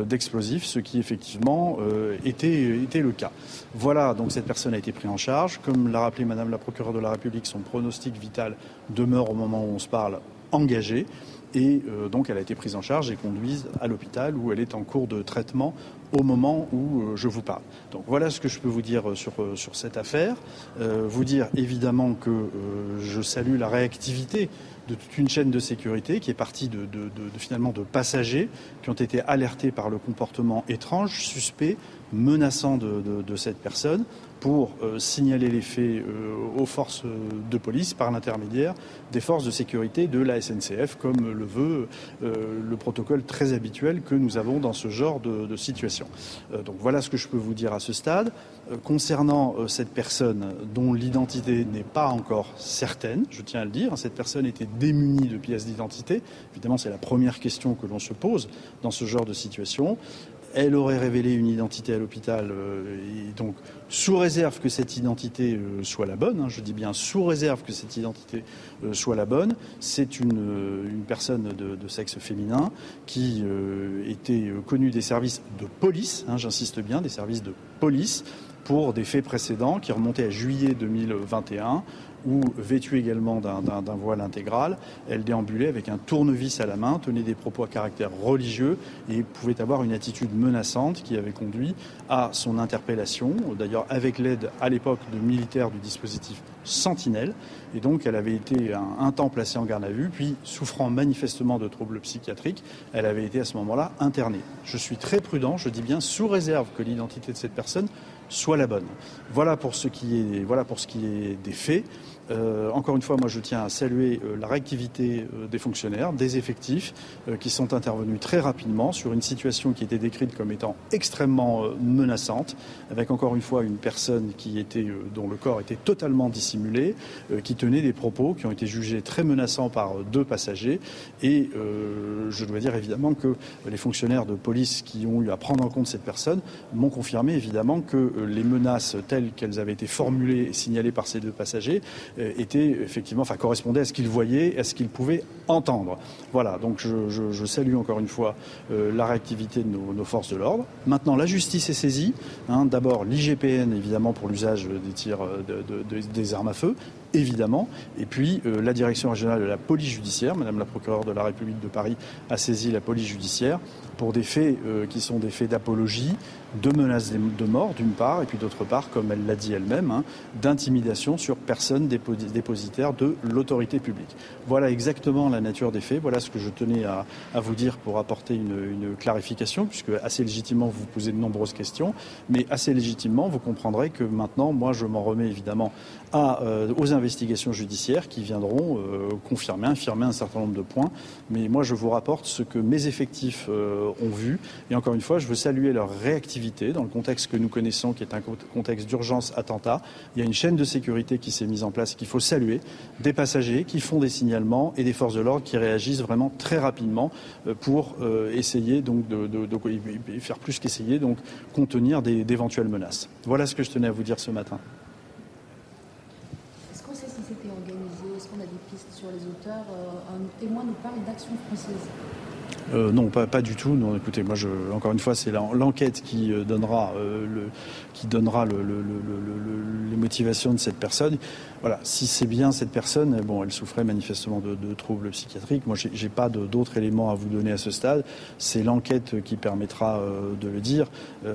d'explosifs, ce qui effectivement était, était le cas. Voilà, donc cette personne a été prise en charge. Comme l'a rappelé Madame la procureure de la République, son pronostic vital demeure au moment où on se parle engagé. Et euh, donc elle a été prise en charge et conduite à l'hôpital où elle est en cours de traitement au moment où euh, je vous parle. Donc voilà ce que je peux vous dire euh, sur, sur cette affaire. vous dire évidemment que je salue la réactivité de toute une chaîne de sécurité qui est partie de, finalement de passagers qui ont été alertés par le comportement étrange, suspect, menaçant de cette personne pour euh, signaler les faits euh, aux forces de police par l'intermédiaire des forces de sécurité de la SNCF, comme le veut euh, le protocole très habituel que nous avons dans ce genre de, situation. donc voilà ce que je peux vous dire à ce stade. concernant cette personne dont l'identité n'est pas encore certaine, je tiens à le dire, cette personne était démunie de pièces d'identité. Évidemment, c'est la première question que l'on se pose dans ce genre de situation elle aurait révélé une identité à l'hôpital, euh, et donc sous réserve que cette identité euh, soit la bonne, hein, je dis bien sous réserve que cette identité euh, soit la bonne, c'est une, personne de, sexe féminin qui était connue des services de police, hein, j'insiste bien, des services de police, pour des faits précédents qui remontaient à juillet 2021 où, vêtue également d'un voile intégral, elle déambulait avec un tournevis à la main, tenait des propos à caractère religieux et pouvait avoir une attitude menaçante qui avait conduit à son interpellation, d'ailleurs avec l'aide à l'époque de militaires du dispositif Sentinelle. Et donc, elle avait été un, un, temps placée en garde à vue, puis souffrant manifestement de troubles psychiatriques, elle avait été à ce moment-là internée. Je suis très prudent, je dis bien sous réserve que l'identité de cette personne soit la bonne. Voilà pour ce qui est, voilà pour ce qui est des faits. Euh, encore une fois, moi, je tiens à saluer euh, la réactivité euh, des fonctionnaires, des effectifs, qui sont intervenus très rapidement sur une situation qui était décrite comme étant extrêmement menaçante, avec encore une fois une personne qui était, dont le corps était totalement dissimulé, qui tenait des propos qui ont été jugés très menaçants par deux passagers. Et je dois dire évidemment que les fonctionnaires de police qui ont eu à prendre en compte cette personne m'ont confirmé évidemment que les menaces telles qu'elles avaient été formulées et signalées par ces deux passagers était effectivement, enfin, correspondait à ce qu'il voyait, à ce qu'il pouvait entendre. Voilà, donc je, salue encore une fois euh, la réactivité de nos, forces de l'ordre. Maintenant, la justice est saisie. Hein. D'abord, l'IGPN, évidemment, pour l'usage des tirs de, des armes à feu, évidemment. Et puis, euh, la direction régionale de la police judiciaire, Madame la procureure de la République de Paris, a saisi la police judiciaire pour des faits qui sont des faits d'apologie, de menaces de mort d'une part, et puis d'autre part, comme elle l'a dit elle-même, hein, d'intimidation sur personne dépositaire de l'autorité publique. Voilà exactement la nature des faits, voilà ce que je tenais à, vous dire pour apporter une, clarification, puisque assez légitimement vous posez de nombreuses questions, mais assez légitimement vous comprendrez que maintenant, moi je m'en remets évidemment à, euh, aux investigations judiciaires qui viendront euh, confirmer, infirmer un certain nombre de points, mais moi je vous rapporte ce que mes effectifs euh, ont vu, et encore une fois, je veux saluer leur réactivité dans le contexte que nous connaissons, qui est un contexte d'urgence attentat. Il y a une chaîne de sécurité qui s'est mise en place, qu'il faut saluer, des passagers qui font des signalements et des forces de l'ordre qui réagissent vraiment très rapidement euh, pour euh, essayer donc de, faire plus qu'essayer donc contenir d'éventuelles menaces. Voilà ce que je tenais à vous dire ce matin. Est-ce qu'on sait si c'était organisé Est-ce qu'on a des pistes sur les auteurs nous parle d'action française. Euh, non, pas, pas, du tout. Non, écoutez, moi, je, encore une fois, c'est l'enquête qui euh, donnera, euh, le, qui donnera le, les motivations de cette personne. Voilà, si c'est bien cette personne, bon, elle souffrait manifestement de, de troubles psychiatriques. Moi, j'ai pas d'autres éléments à vous donner à ce stade. C'est l'enquête qui permettra de le dire.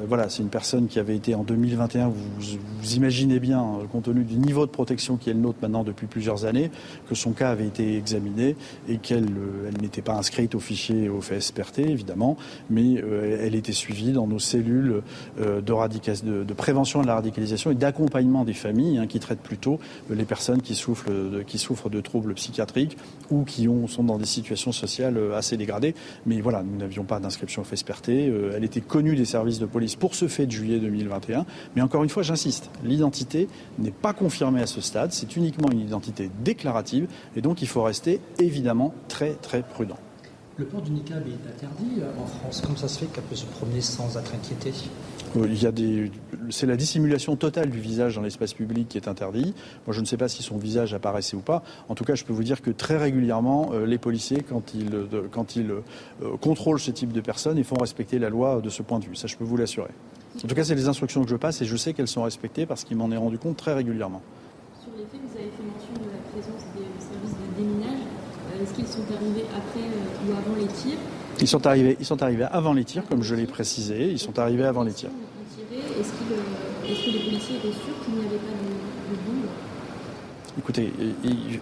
voilà, c'est une personne qui avait été en 2021. Vous, imaginez bien, compte tenu du niveau de protection qui est le nôtre maintenant depuis plusieurs années, que son cas avait été examiné et qu'elle elle, n'était pas inscrite au fichier au fait SPRT, évidemment, mais euh, elle était suivie dans nos cellules euh, de, de, prévention de la radicalisation et d'accompagnement des familles hein, qui traitent plutôt euh, les personnes qui souffrent de, qui souffrent de troubles psychiatriques ou qui ont, sont dans des situations sociales assez dégradées. Mais voilà, nous n'avions pas d'inscription au FSPRT. elle était connue des services de police pour ce fait de juillet 2021. Mais encore une fois, j'insiste, l'identité n'est pas confirmée à ce stade. C'est uniquement une identité déclarative et donc il faut rester évidemment très très prudent. Le port du niqab est interdit euh, en France. Comment ça se fait qu'elle peut se promener sans être inquiétée? euh, il y a des, c'est la dissimulation totale du visage dans l'espace public qui est interdit. Moi, je ne sais pas si son visage apparaissait ou pas. En tout cas, je peux vous dire que très régulièrement, euh, les policiers, quand ils, quand ils contrôlent ce type de personnes, ils font respecter la loi de ce point de vue. Ça, je peux vous l'assurer. En tout cas, c'est les instructions que je passe et je sais qu'elles sont respectées parce qu'il m'en est rendu compte très régulièrement. Sur les faits, vous avez fait mention de la présence des services de déminage. Est-ce qu'ils sont arrivés après euh, ou avant les tirs? Ils sont, arrivés, ils sont arrivés avant les tirs, comme je l'ai précisé. Ils sont arrivés avant les tirs. Est-ce que les policiers étaient sûrs qu'il n'y avait pas de, de bombe Écoutez,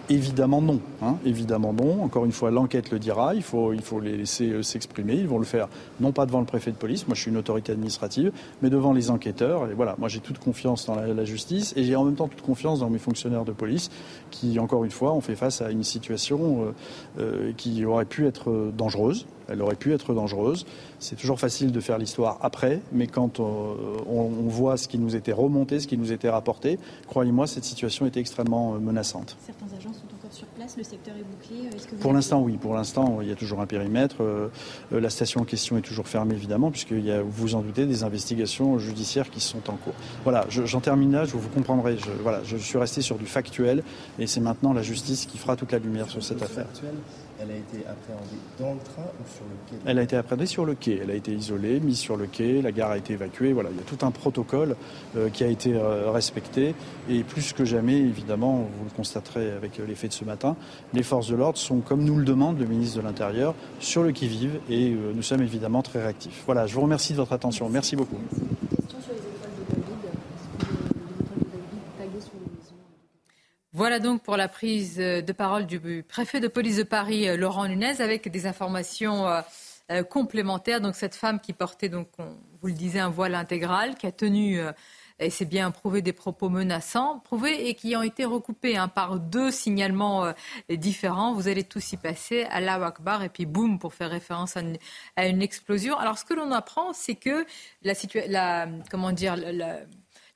évidemment non. Hein, évidemment non. Encore une fois, l'enquête le dira. Il faut, il faut les laisser euh, s'exprimer. Ils vont le faire, non pas devant le préfet de police. Moi, je suis une autorité administrative, mais devant les enquêteurs. Et voilà, moi, j'ai toute confiance dans la, justice et j'ai en même temps toute confiance dans mes fonctionnaires de police qui, encore une fois, ont fait face à une situation euh, euh, qui aurait pu être dangereuse. Elle aurait pu être dangereuse. C'est toujours facile de faire l'histoire après, mais quand on, on, voit ce qui nous était remonté, ce qui nous était rapporté, croyez-moi, cette situation était extrêmement menaçante. Certains agents sont encore sur place, le secteur est bouclé. Est pour l'instant, oui. Pour l'instant, il y a toujours un périmètre. Euh, la station en question est toujours fermée, évidemment, puisqu'il y a, vous vous en doutez, des investigations judiciaires qui sont en cours. Voilà, j'en termine là, je vous comprendrai. Je, voilà, je suis resté sur du factuel, et c'est maintenant la justice qui fera toute la lumière sur cette affaire. Elle a été appréhendée dans le train ou sur le quai Elle a été appréhendée sur le quai. Elle a été isolée, mise sur le quai, la gare a été évacuée. Voilà, il y a tout un protocole euh, qui a été euh, respecté. Et plus que jamais, évidemment, vous le constaterez avec les faits de ce matin, les forces de l'ordre sont, comme nous le demande le ministre de l'Intérieur, sur le qui-vive et nous sommes évidemment très réactifs. Voilà, je vous remercie de votre attention. Merci beaucoup. Voilà donc pour la prise de parole du préfet de police de Paris, euh, Laurent Nunez, avec des informations euh, euh, complémentaires. Donc cette femme qui portait, donc, vous le disiez, un voile intégral, qui a tenu, et c'est bien prouvé, des propos menaçants, prouvés et qui ont été recoupés hein, par deux signalements différents. Vous allez tous y passer, Allah Akbar, et puis boum, pour faire référence à une, explosion. Alors ce que l'on apprend, c'est que la, la comment dire, la,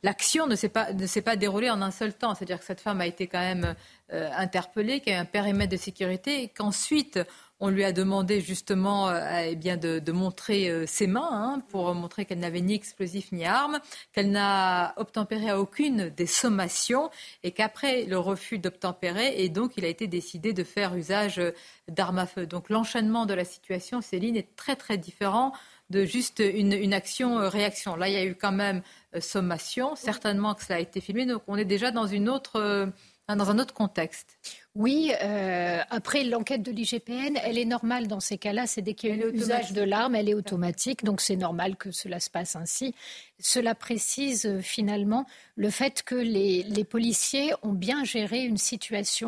l'action ne s'est pas, déroulée en un seul temps. C'est-à-dire que cette femme a été quand même euh, interpellée, qu'il y a un périmètre de sécurité, et qu'ensuite on lui a demandé justement euh, eh de, montrer euh, ses mains hein, pour montrer qu'elle n'avait ni explosif ni arme, qu'elle n'a obtempéré à aucune des sommations et qu'après le refus d'obtempérer, et donc il a été décidé de faire usage d'armes à feu. Donc l'enchaînement de la situation, Céline, est très très différent de juste une, une action-réaction. Là, il y a eu quand même euh, sommation. Certainement que cela a été filmé. Donc on est déjà dans, une autre, euh, dans un autre contexte. Oui, euh, après l'enquête de l'IGPN, elle est normale dans ces cas-là. C'est dès qu'il y a eu l'usage de l'arme, elle est automatique. Donc c'est normal que cela se passe ainsi. Cela précise finalement le fait que les, les policiers ont bien géré une situation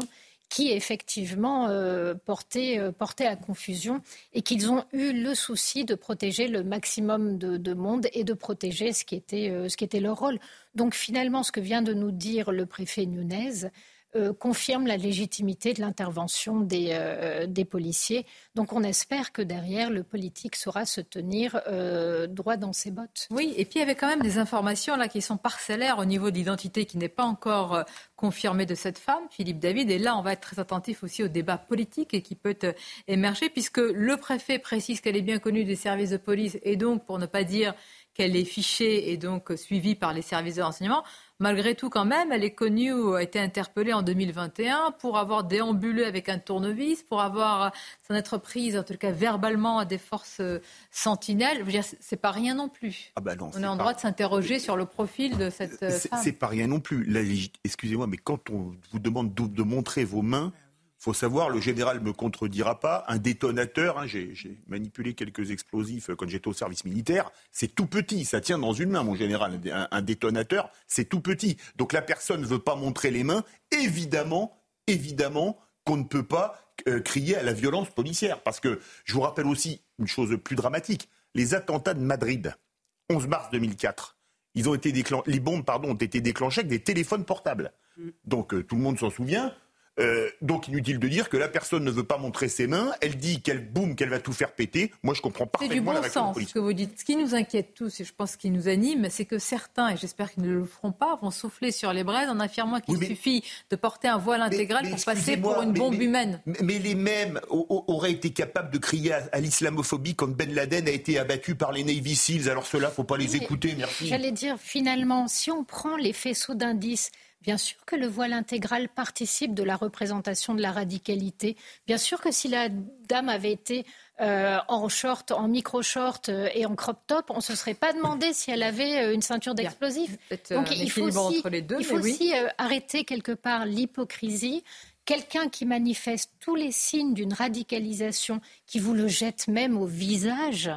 qui effectivement euh, euh, portait, à confusion et qu'ils ont eu le souci de protéger le maximum de, monde et de protéger ce qui, était, euh, ce qui était leur rôle. Donc finalement, ce que vient de nous dire le préfet Nunez, euh, confirme la légitimité de l'intervention des, euh, des, policiers. Donc on espère que derrière, le politique saura se tenir euh, droit dans ses bottes. Oui, et puis il y avait quand même des informations là qui sont parcellaires au niveau de l'identité qui n'est pas encore confirmée de cette femme, Philippe David. Et là, on va être très attentif aussi au débat politique qui peut émerger, puisque le préfet précise qu'elle est bien connue des services de police et donc, pour ne pas dire qu'elle est fichée et donc suivie par les services de renseignement. Malgré tout, quand même, elle est connue ou a été interpellée en 2021 pour avoir déambulé avec un tournevis, pour avoir s'en être prise, en tout cas verbalement, à des forces euh, sentinelles. Je veux dire, c'est pas rien non plus. Ah bah non, on est, en droit de s'interroger sur le profil de cette euh, femme. C'est pas rien non plus. Excusez-moi, mais quand on vous demande de montrer vos mains, faut savoir, le général me contredira pas, un détonateur, hein, j'ai manipulé quelques explosifs quand j'étais au service militaire, c'est tout petit, ça tient dans une main, mon général. Un, détonateur, c'est tout petit. Donc la personne ne veut pas montrer les mains, évidemment, évidemment qu'on ne peut pas euh, crier à la violence policière. Parce que je vous rappelle aussi une chose plus dramatique, les attentats de Madrid, 11 mars 2004. Ils ont été les bombes pardon, ont été déclenchées avec des téléphones portables. Mm. Donc euh, tout le monde s'en souvient. Euh, donc inutile de dire que la personne ne veut pas montrer ses mains. Elle dit qu'elle boum, qu'elle va tout faire péter. Moi, je comprends parfaitement du bon la sens, ce que vous dites. Ce qui nous inquiète tous, et je pense ce qui nous anime, c'est que certains, et j'espère qu'ils ne le feront pas, vont souffler sur les braises en affirmant qu'il suffit de porter un voile intégral pour passer pour une bombe humaine. Mais, les mêmes auraient été capables de crier à, l'islamophobie quand Ben Laden a été abattu par les Navy Seals. Alors cela, faut pas les écouter. Merci. J'allais dire finalement, si on prend les faisceaux d'indices Bien sûr que le voile intégral participe de la représentation de la radicalité. Bien sûr que si la dame avait été euh, en short, en micro-short euh, et en crop top, on ne se serait pas demandé si elle avait euh, une ceinture d'explosifs. Donc il faut aussi, il faut aussi arrêter quelque part l'hypocrisie. Quelqu'un qui manifeste tous les signes d'une radicalisation, qui vous le jette même au visage,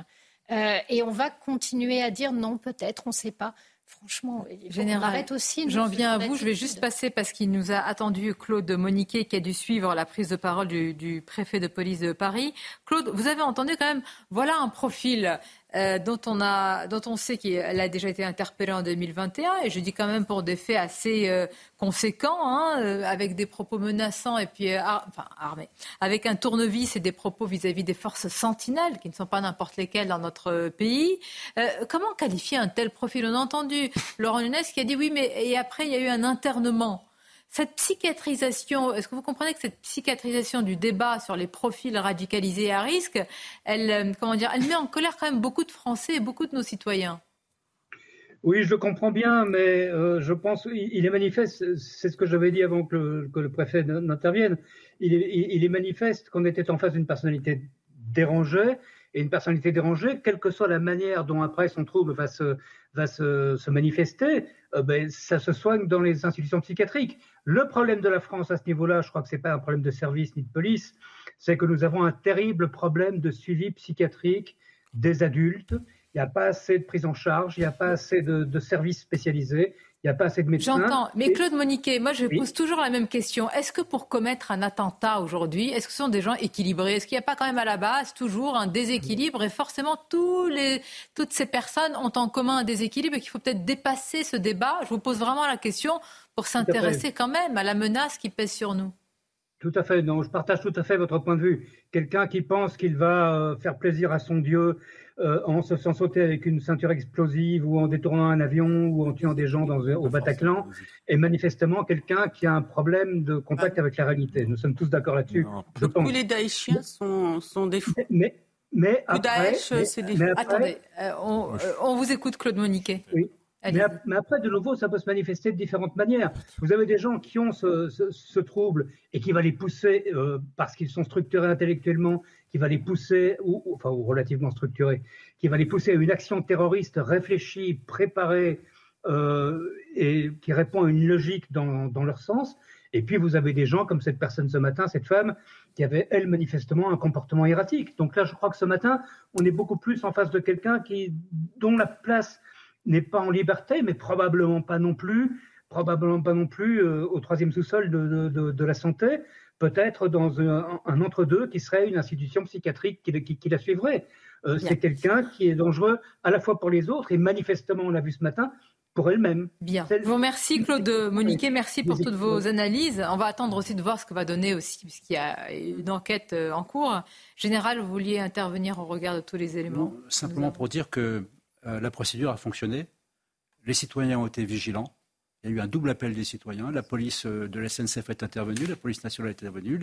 et on va continuer à dire non, peut-être, on ne sait pas franchement, Général, aussi. J'en viens à vous. Je vais juste passer parce qu'il nous a attendu Claude Moniquet qui a dû suivre la prise de parole du, du préfet de police de Paris. Claude, vous avez entendu quand même, voilà un profil euh, dont, on a, dont on sait qu'elle a déjà été interpellée en 2021, et je dis quand même pour des faits assez euh, conséquents, hein, euh, avec des propos menaçants et puis enfin armés, avec un tournevis et des propos vis-à-vis des forces sentinelles, qui ne sont pas n'importe lesquelles dans notre pays. comment qualifier un tel profil? On a entendu Laurent Nunes qui a dit oui, mais et après il y a eu un internement. Cette psychiatrisation, est-ce que vous comprenez que cette psychiatrisation du débat sur les profils radicalisés à risque, elle, euh, comment dire, elle met en colère quand même beaucoup de Français et beaucoup de nos citoyens? Oui, je comprends bien, mais euh, je pense il est manifeste, c'est ce que j'avais dit avant que le, préfet n'intervienne, il est, manifeste qu'on était en face d'une personnalité dérangée, et une personnalité dérangée, quelle que soit la manière dont après son trouble va se, va se manifester, euh, ben, ça se soigne dans les institutions psychiatriques. Le problème de la France à ce niveau-là, je crois que ce n'est pas un problème de service ni de police, c'est que nous avons un terrible problème de suivi psychiatrique des adultes. Il n'y a pas assez de prise en charge, il n'y a pas assez de, services spécialisés, il n'y a pas assez de médecins. J'entends. Mais Claude Moniquet, moi je pose toujours la même question. Est-ce que pour commettre un attentat aujourd'hui, est-ce que ce sont des gens équilibrés? Est-ce qu'il n'y a pas quand même à la base toujours un déséquilibre? Et forcément tous les, toutes ces personnes ont en commun un déséquilibre et qu'il faut peut-être dépasser ce débat Je vous pose vraiment la question pour s'intéresser quand même à la menace qui pèse sur nous. Tout à fait, non, je partage tout à fait votre point de vue. Quelqu'un qui pense qu'il va euh, faire plaisir à son Dieu euh, en se faisant sauter avec une ceinture explosive ou en détournant un avion ou en tuant des gens dans, au Bataclan est manifestement quelqu'un qui a un problème de contact avec la réalité. Nous sommes tous d'accord là-dessus. Tous les Daeshiens sont, sont des fous. Mais, mais après, c'est des Attendez, euh, on, on, vous écoute, Claude Moniquet. Oui. Mais, après, de nouveau, ça peut se manifester de différentes manières. Vous avez des gens qui ont ce, trouble et qui va les pousser, euh, parce qu'ils sont structurés intellectuellement, qui va les pousser, ou, enfin, ou relativement structurés, qui va les pousser à une action terroriste réfléchie, préparée, euh, et qui répond à une logique dans, dans, leur sens. Et puis, vous avez des gens comme cette personne ce matin, cette femme, qui avait, elle, manifestement un comportement erratique. Donc là, je crois que ce matin, on est beaucoup plus en face de quelqu'un qui, dont la place n'est pas en liberté, mais probablement pas non plus, probablement pas non plus euh, au troisième sous-sol de, de, la santé, peut-être dans un, entre-deux qui serait une institution psychiatrique qui, qui, la suivrait. Euh, c'est quelqu'un qui est dangereux à la fois pour les autres et manifestement, on l'a vu ce matin, pour elle-même. Bien. Je vous remercie Claude Moniquet, merci pour toutes vos analyses. On va attendre aussi de voir ce que va donner aussi, puisqu'il y a une enquête euh, en cours. Général, vous vouliez intervenir au regard de tous les éléments Simplement pour dire que euh, la procédure a fonctionné. Les citoyens ont été vigilants. Il y a eu un double appel des citoyens. La police euh, de la SNCF est intervenue, la police nationale est intervenue.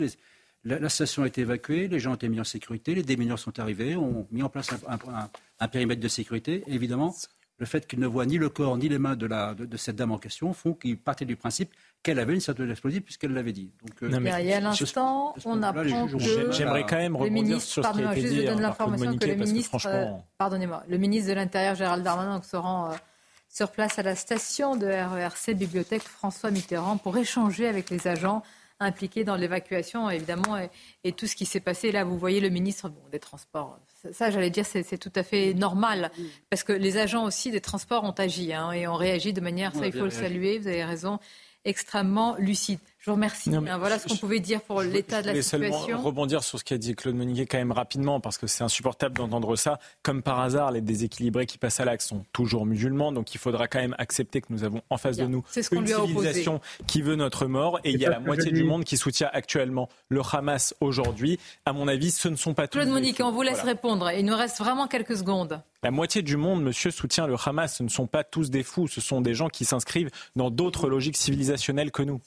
la, station a été évacuée, les gens ont été mis en sécurité, les démineurs sont arrivés, ont mis en place un, périmètre de sécurité. évidemment, le fait qu'ils ne voient ni le corps ni les mains de, de cette dame en question font qu'ils partaient du principe qu'elle avait une ceinture explosive puisqu'elle l'avait dit. Donc, euh, il y a l'instant, on apprend que... J'aimerais quand même rebondir sur ce qui a été dit. Je donne l'information que le ministre, euh, pardonnez-moi, le ministre de l'Intérieur, Gérald Darmanin, se rend euh, sur place à la station de RERC Bibliothèque François Mitterrand pour échanger avec les agents impliqués dans l'évacuation, évidemment, et, tout ce qui s'est passé. Là, vous voyez le ministre des Transports. Ça, j'allais dire, c'est tout à fait normal, parce que les agents aussi des Transports ont agi hein, et ont réagi de manière, ça, il faut le saluer, vous avez raison, extrêmement lucide. Je vous remercie. voilà ce qu'on pouvait dire pour l'état de la situation. Seulement rebondir sur ce qu'a dit Claude Moniquet quand même rapidement parce que c'est insupportable d'entendre ça. Comme par hasard, les déséquilibrés qui passent à l'axe sont toujours musulmans, donc il faudra quand même accepter que nous avons en face de nous une civilisation qui veut notre mort et il y a la moitié du monde qui soutient actuellement le Hamas aujourd'hui. À mon avis, ce ne sont pas tous. Claude Moniquet, on vous laisse répondre. Il nous reste vraiment quelques secondes. La moitié du monde, monsieur, soutient le Hamas. Ce ne sont pas tous des fous, ce sont des gens qui s'inscrivent dans d'autres logiques civilisationnelles que nous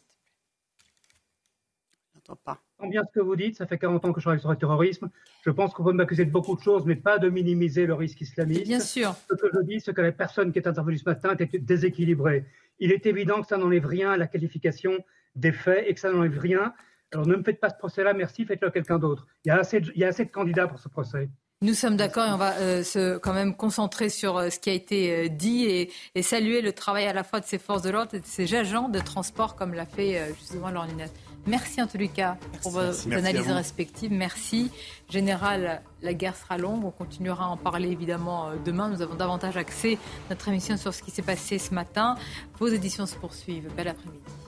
pas. bien ce que vous dites, ça fait 40 ans que je travaille sur le terrorisme. Je pense qu'on peut m'accuser de beaucoup de choses, mais pas de minimiser le risque islamiste. Bien sûr. Ce que je dis, c'est que la personne qui est intervenue ce matin était déséquilibrée. Il est évident que ça n'enlève rien à la qualification des faits et que ça n'enlève rien. Alors ne me faites pas ce procès-là, merci, faites-le à quelqu'un d'autre. Il, y a assez de, il y a assez de candidats pour ce procès. Nous sommes d'accord et on va euh, se quand même concentrer sur euh, ce qui a été euh, dit et, saluer le travail à la fois de ces forces de l'ordre et de ces agents de transport comme l'a fait justement l'ordinateur. Merci en tous les cas pour vos analyses respectives. Merci. Général, la guerre sera longue. On continuera à en parler évidemment euh, demain. Nous avons davantage accès à notre émission sur ce qui s'est passé ce matin. Vos éditions se poursuivent. Bel après-midi.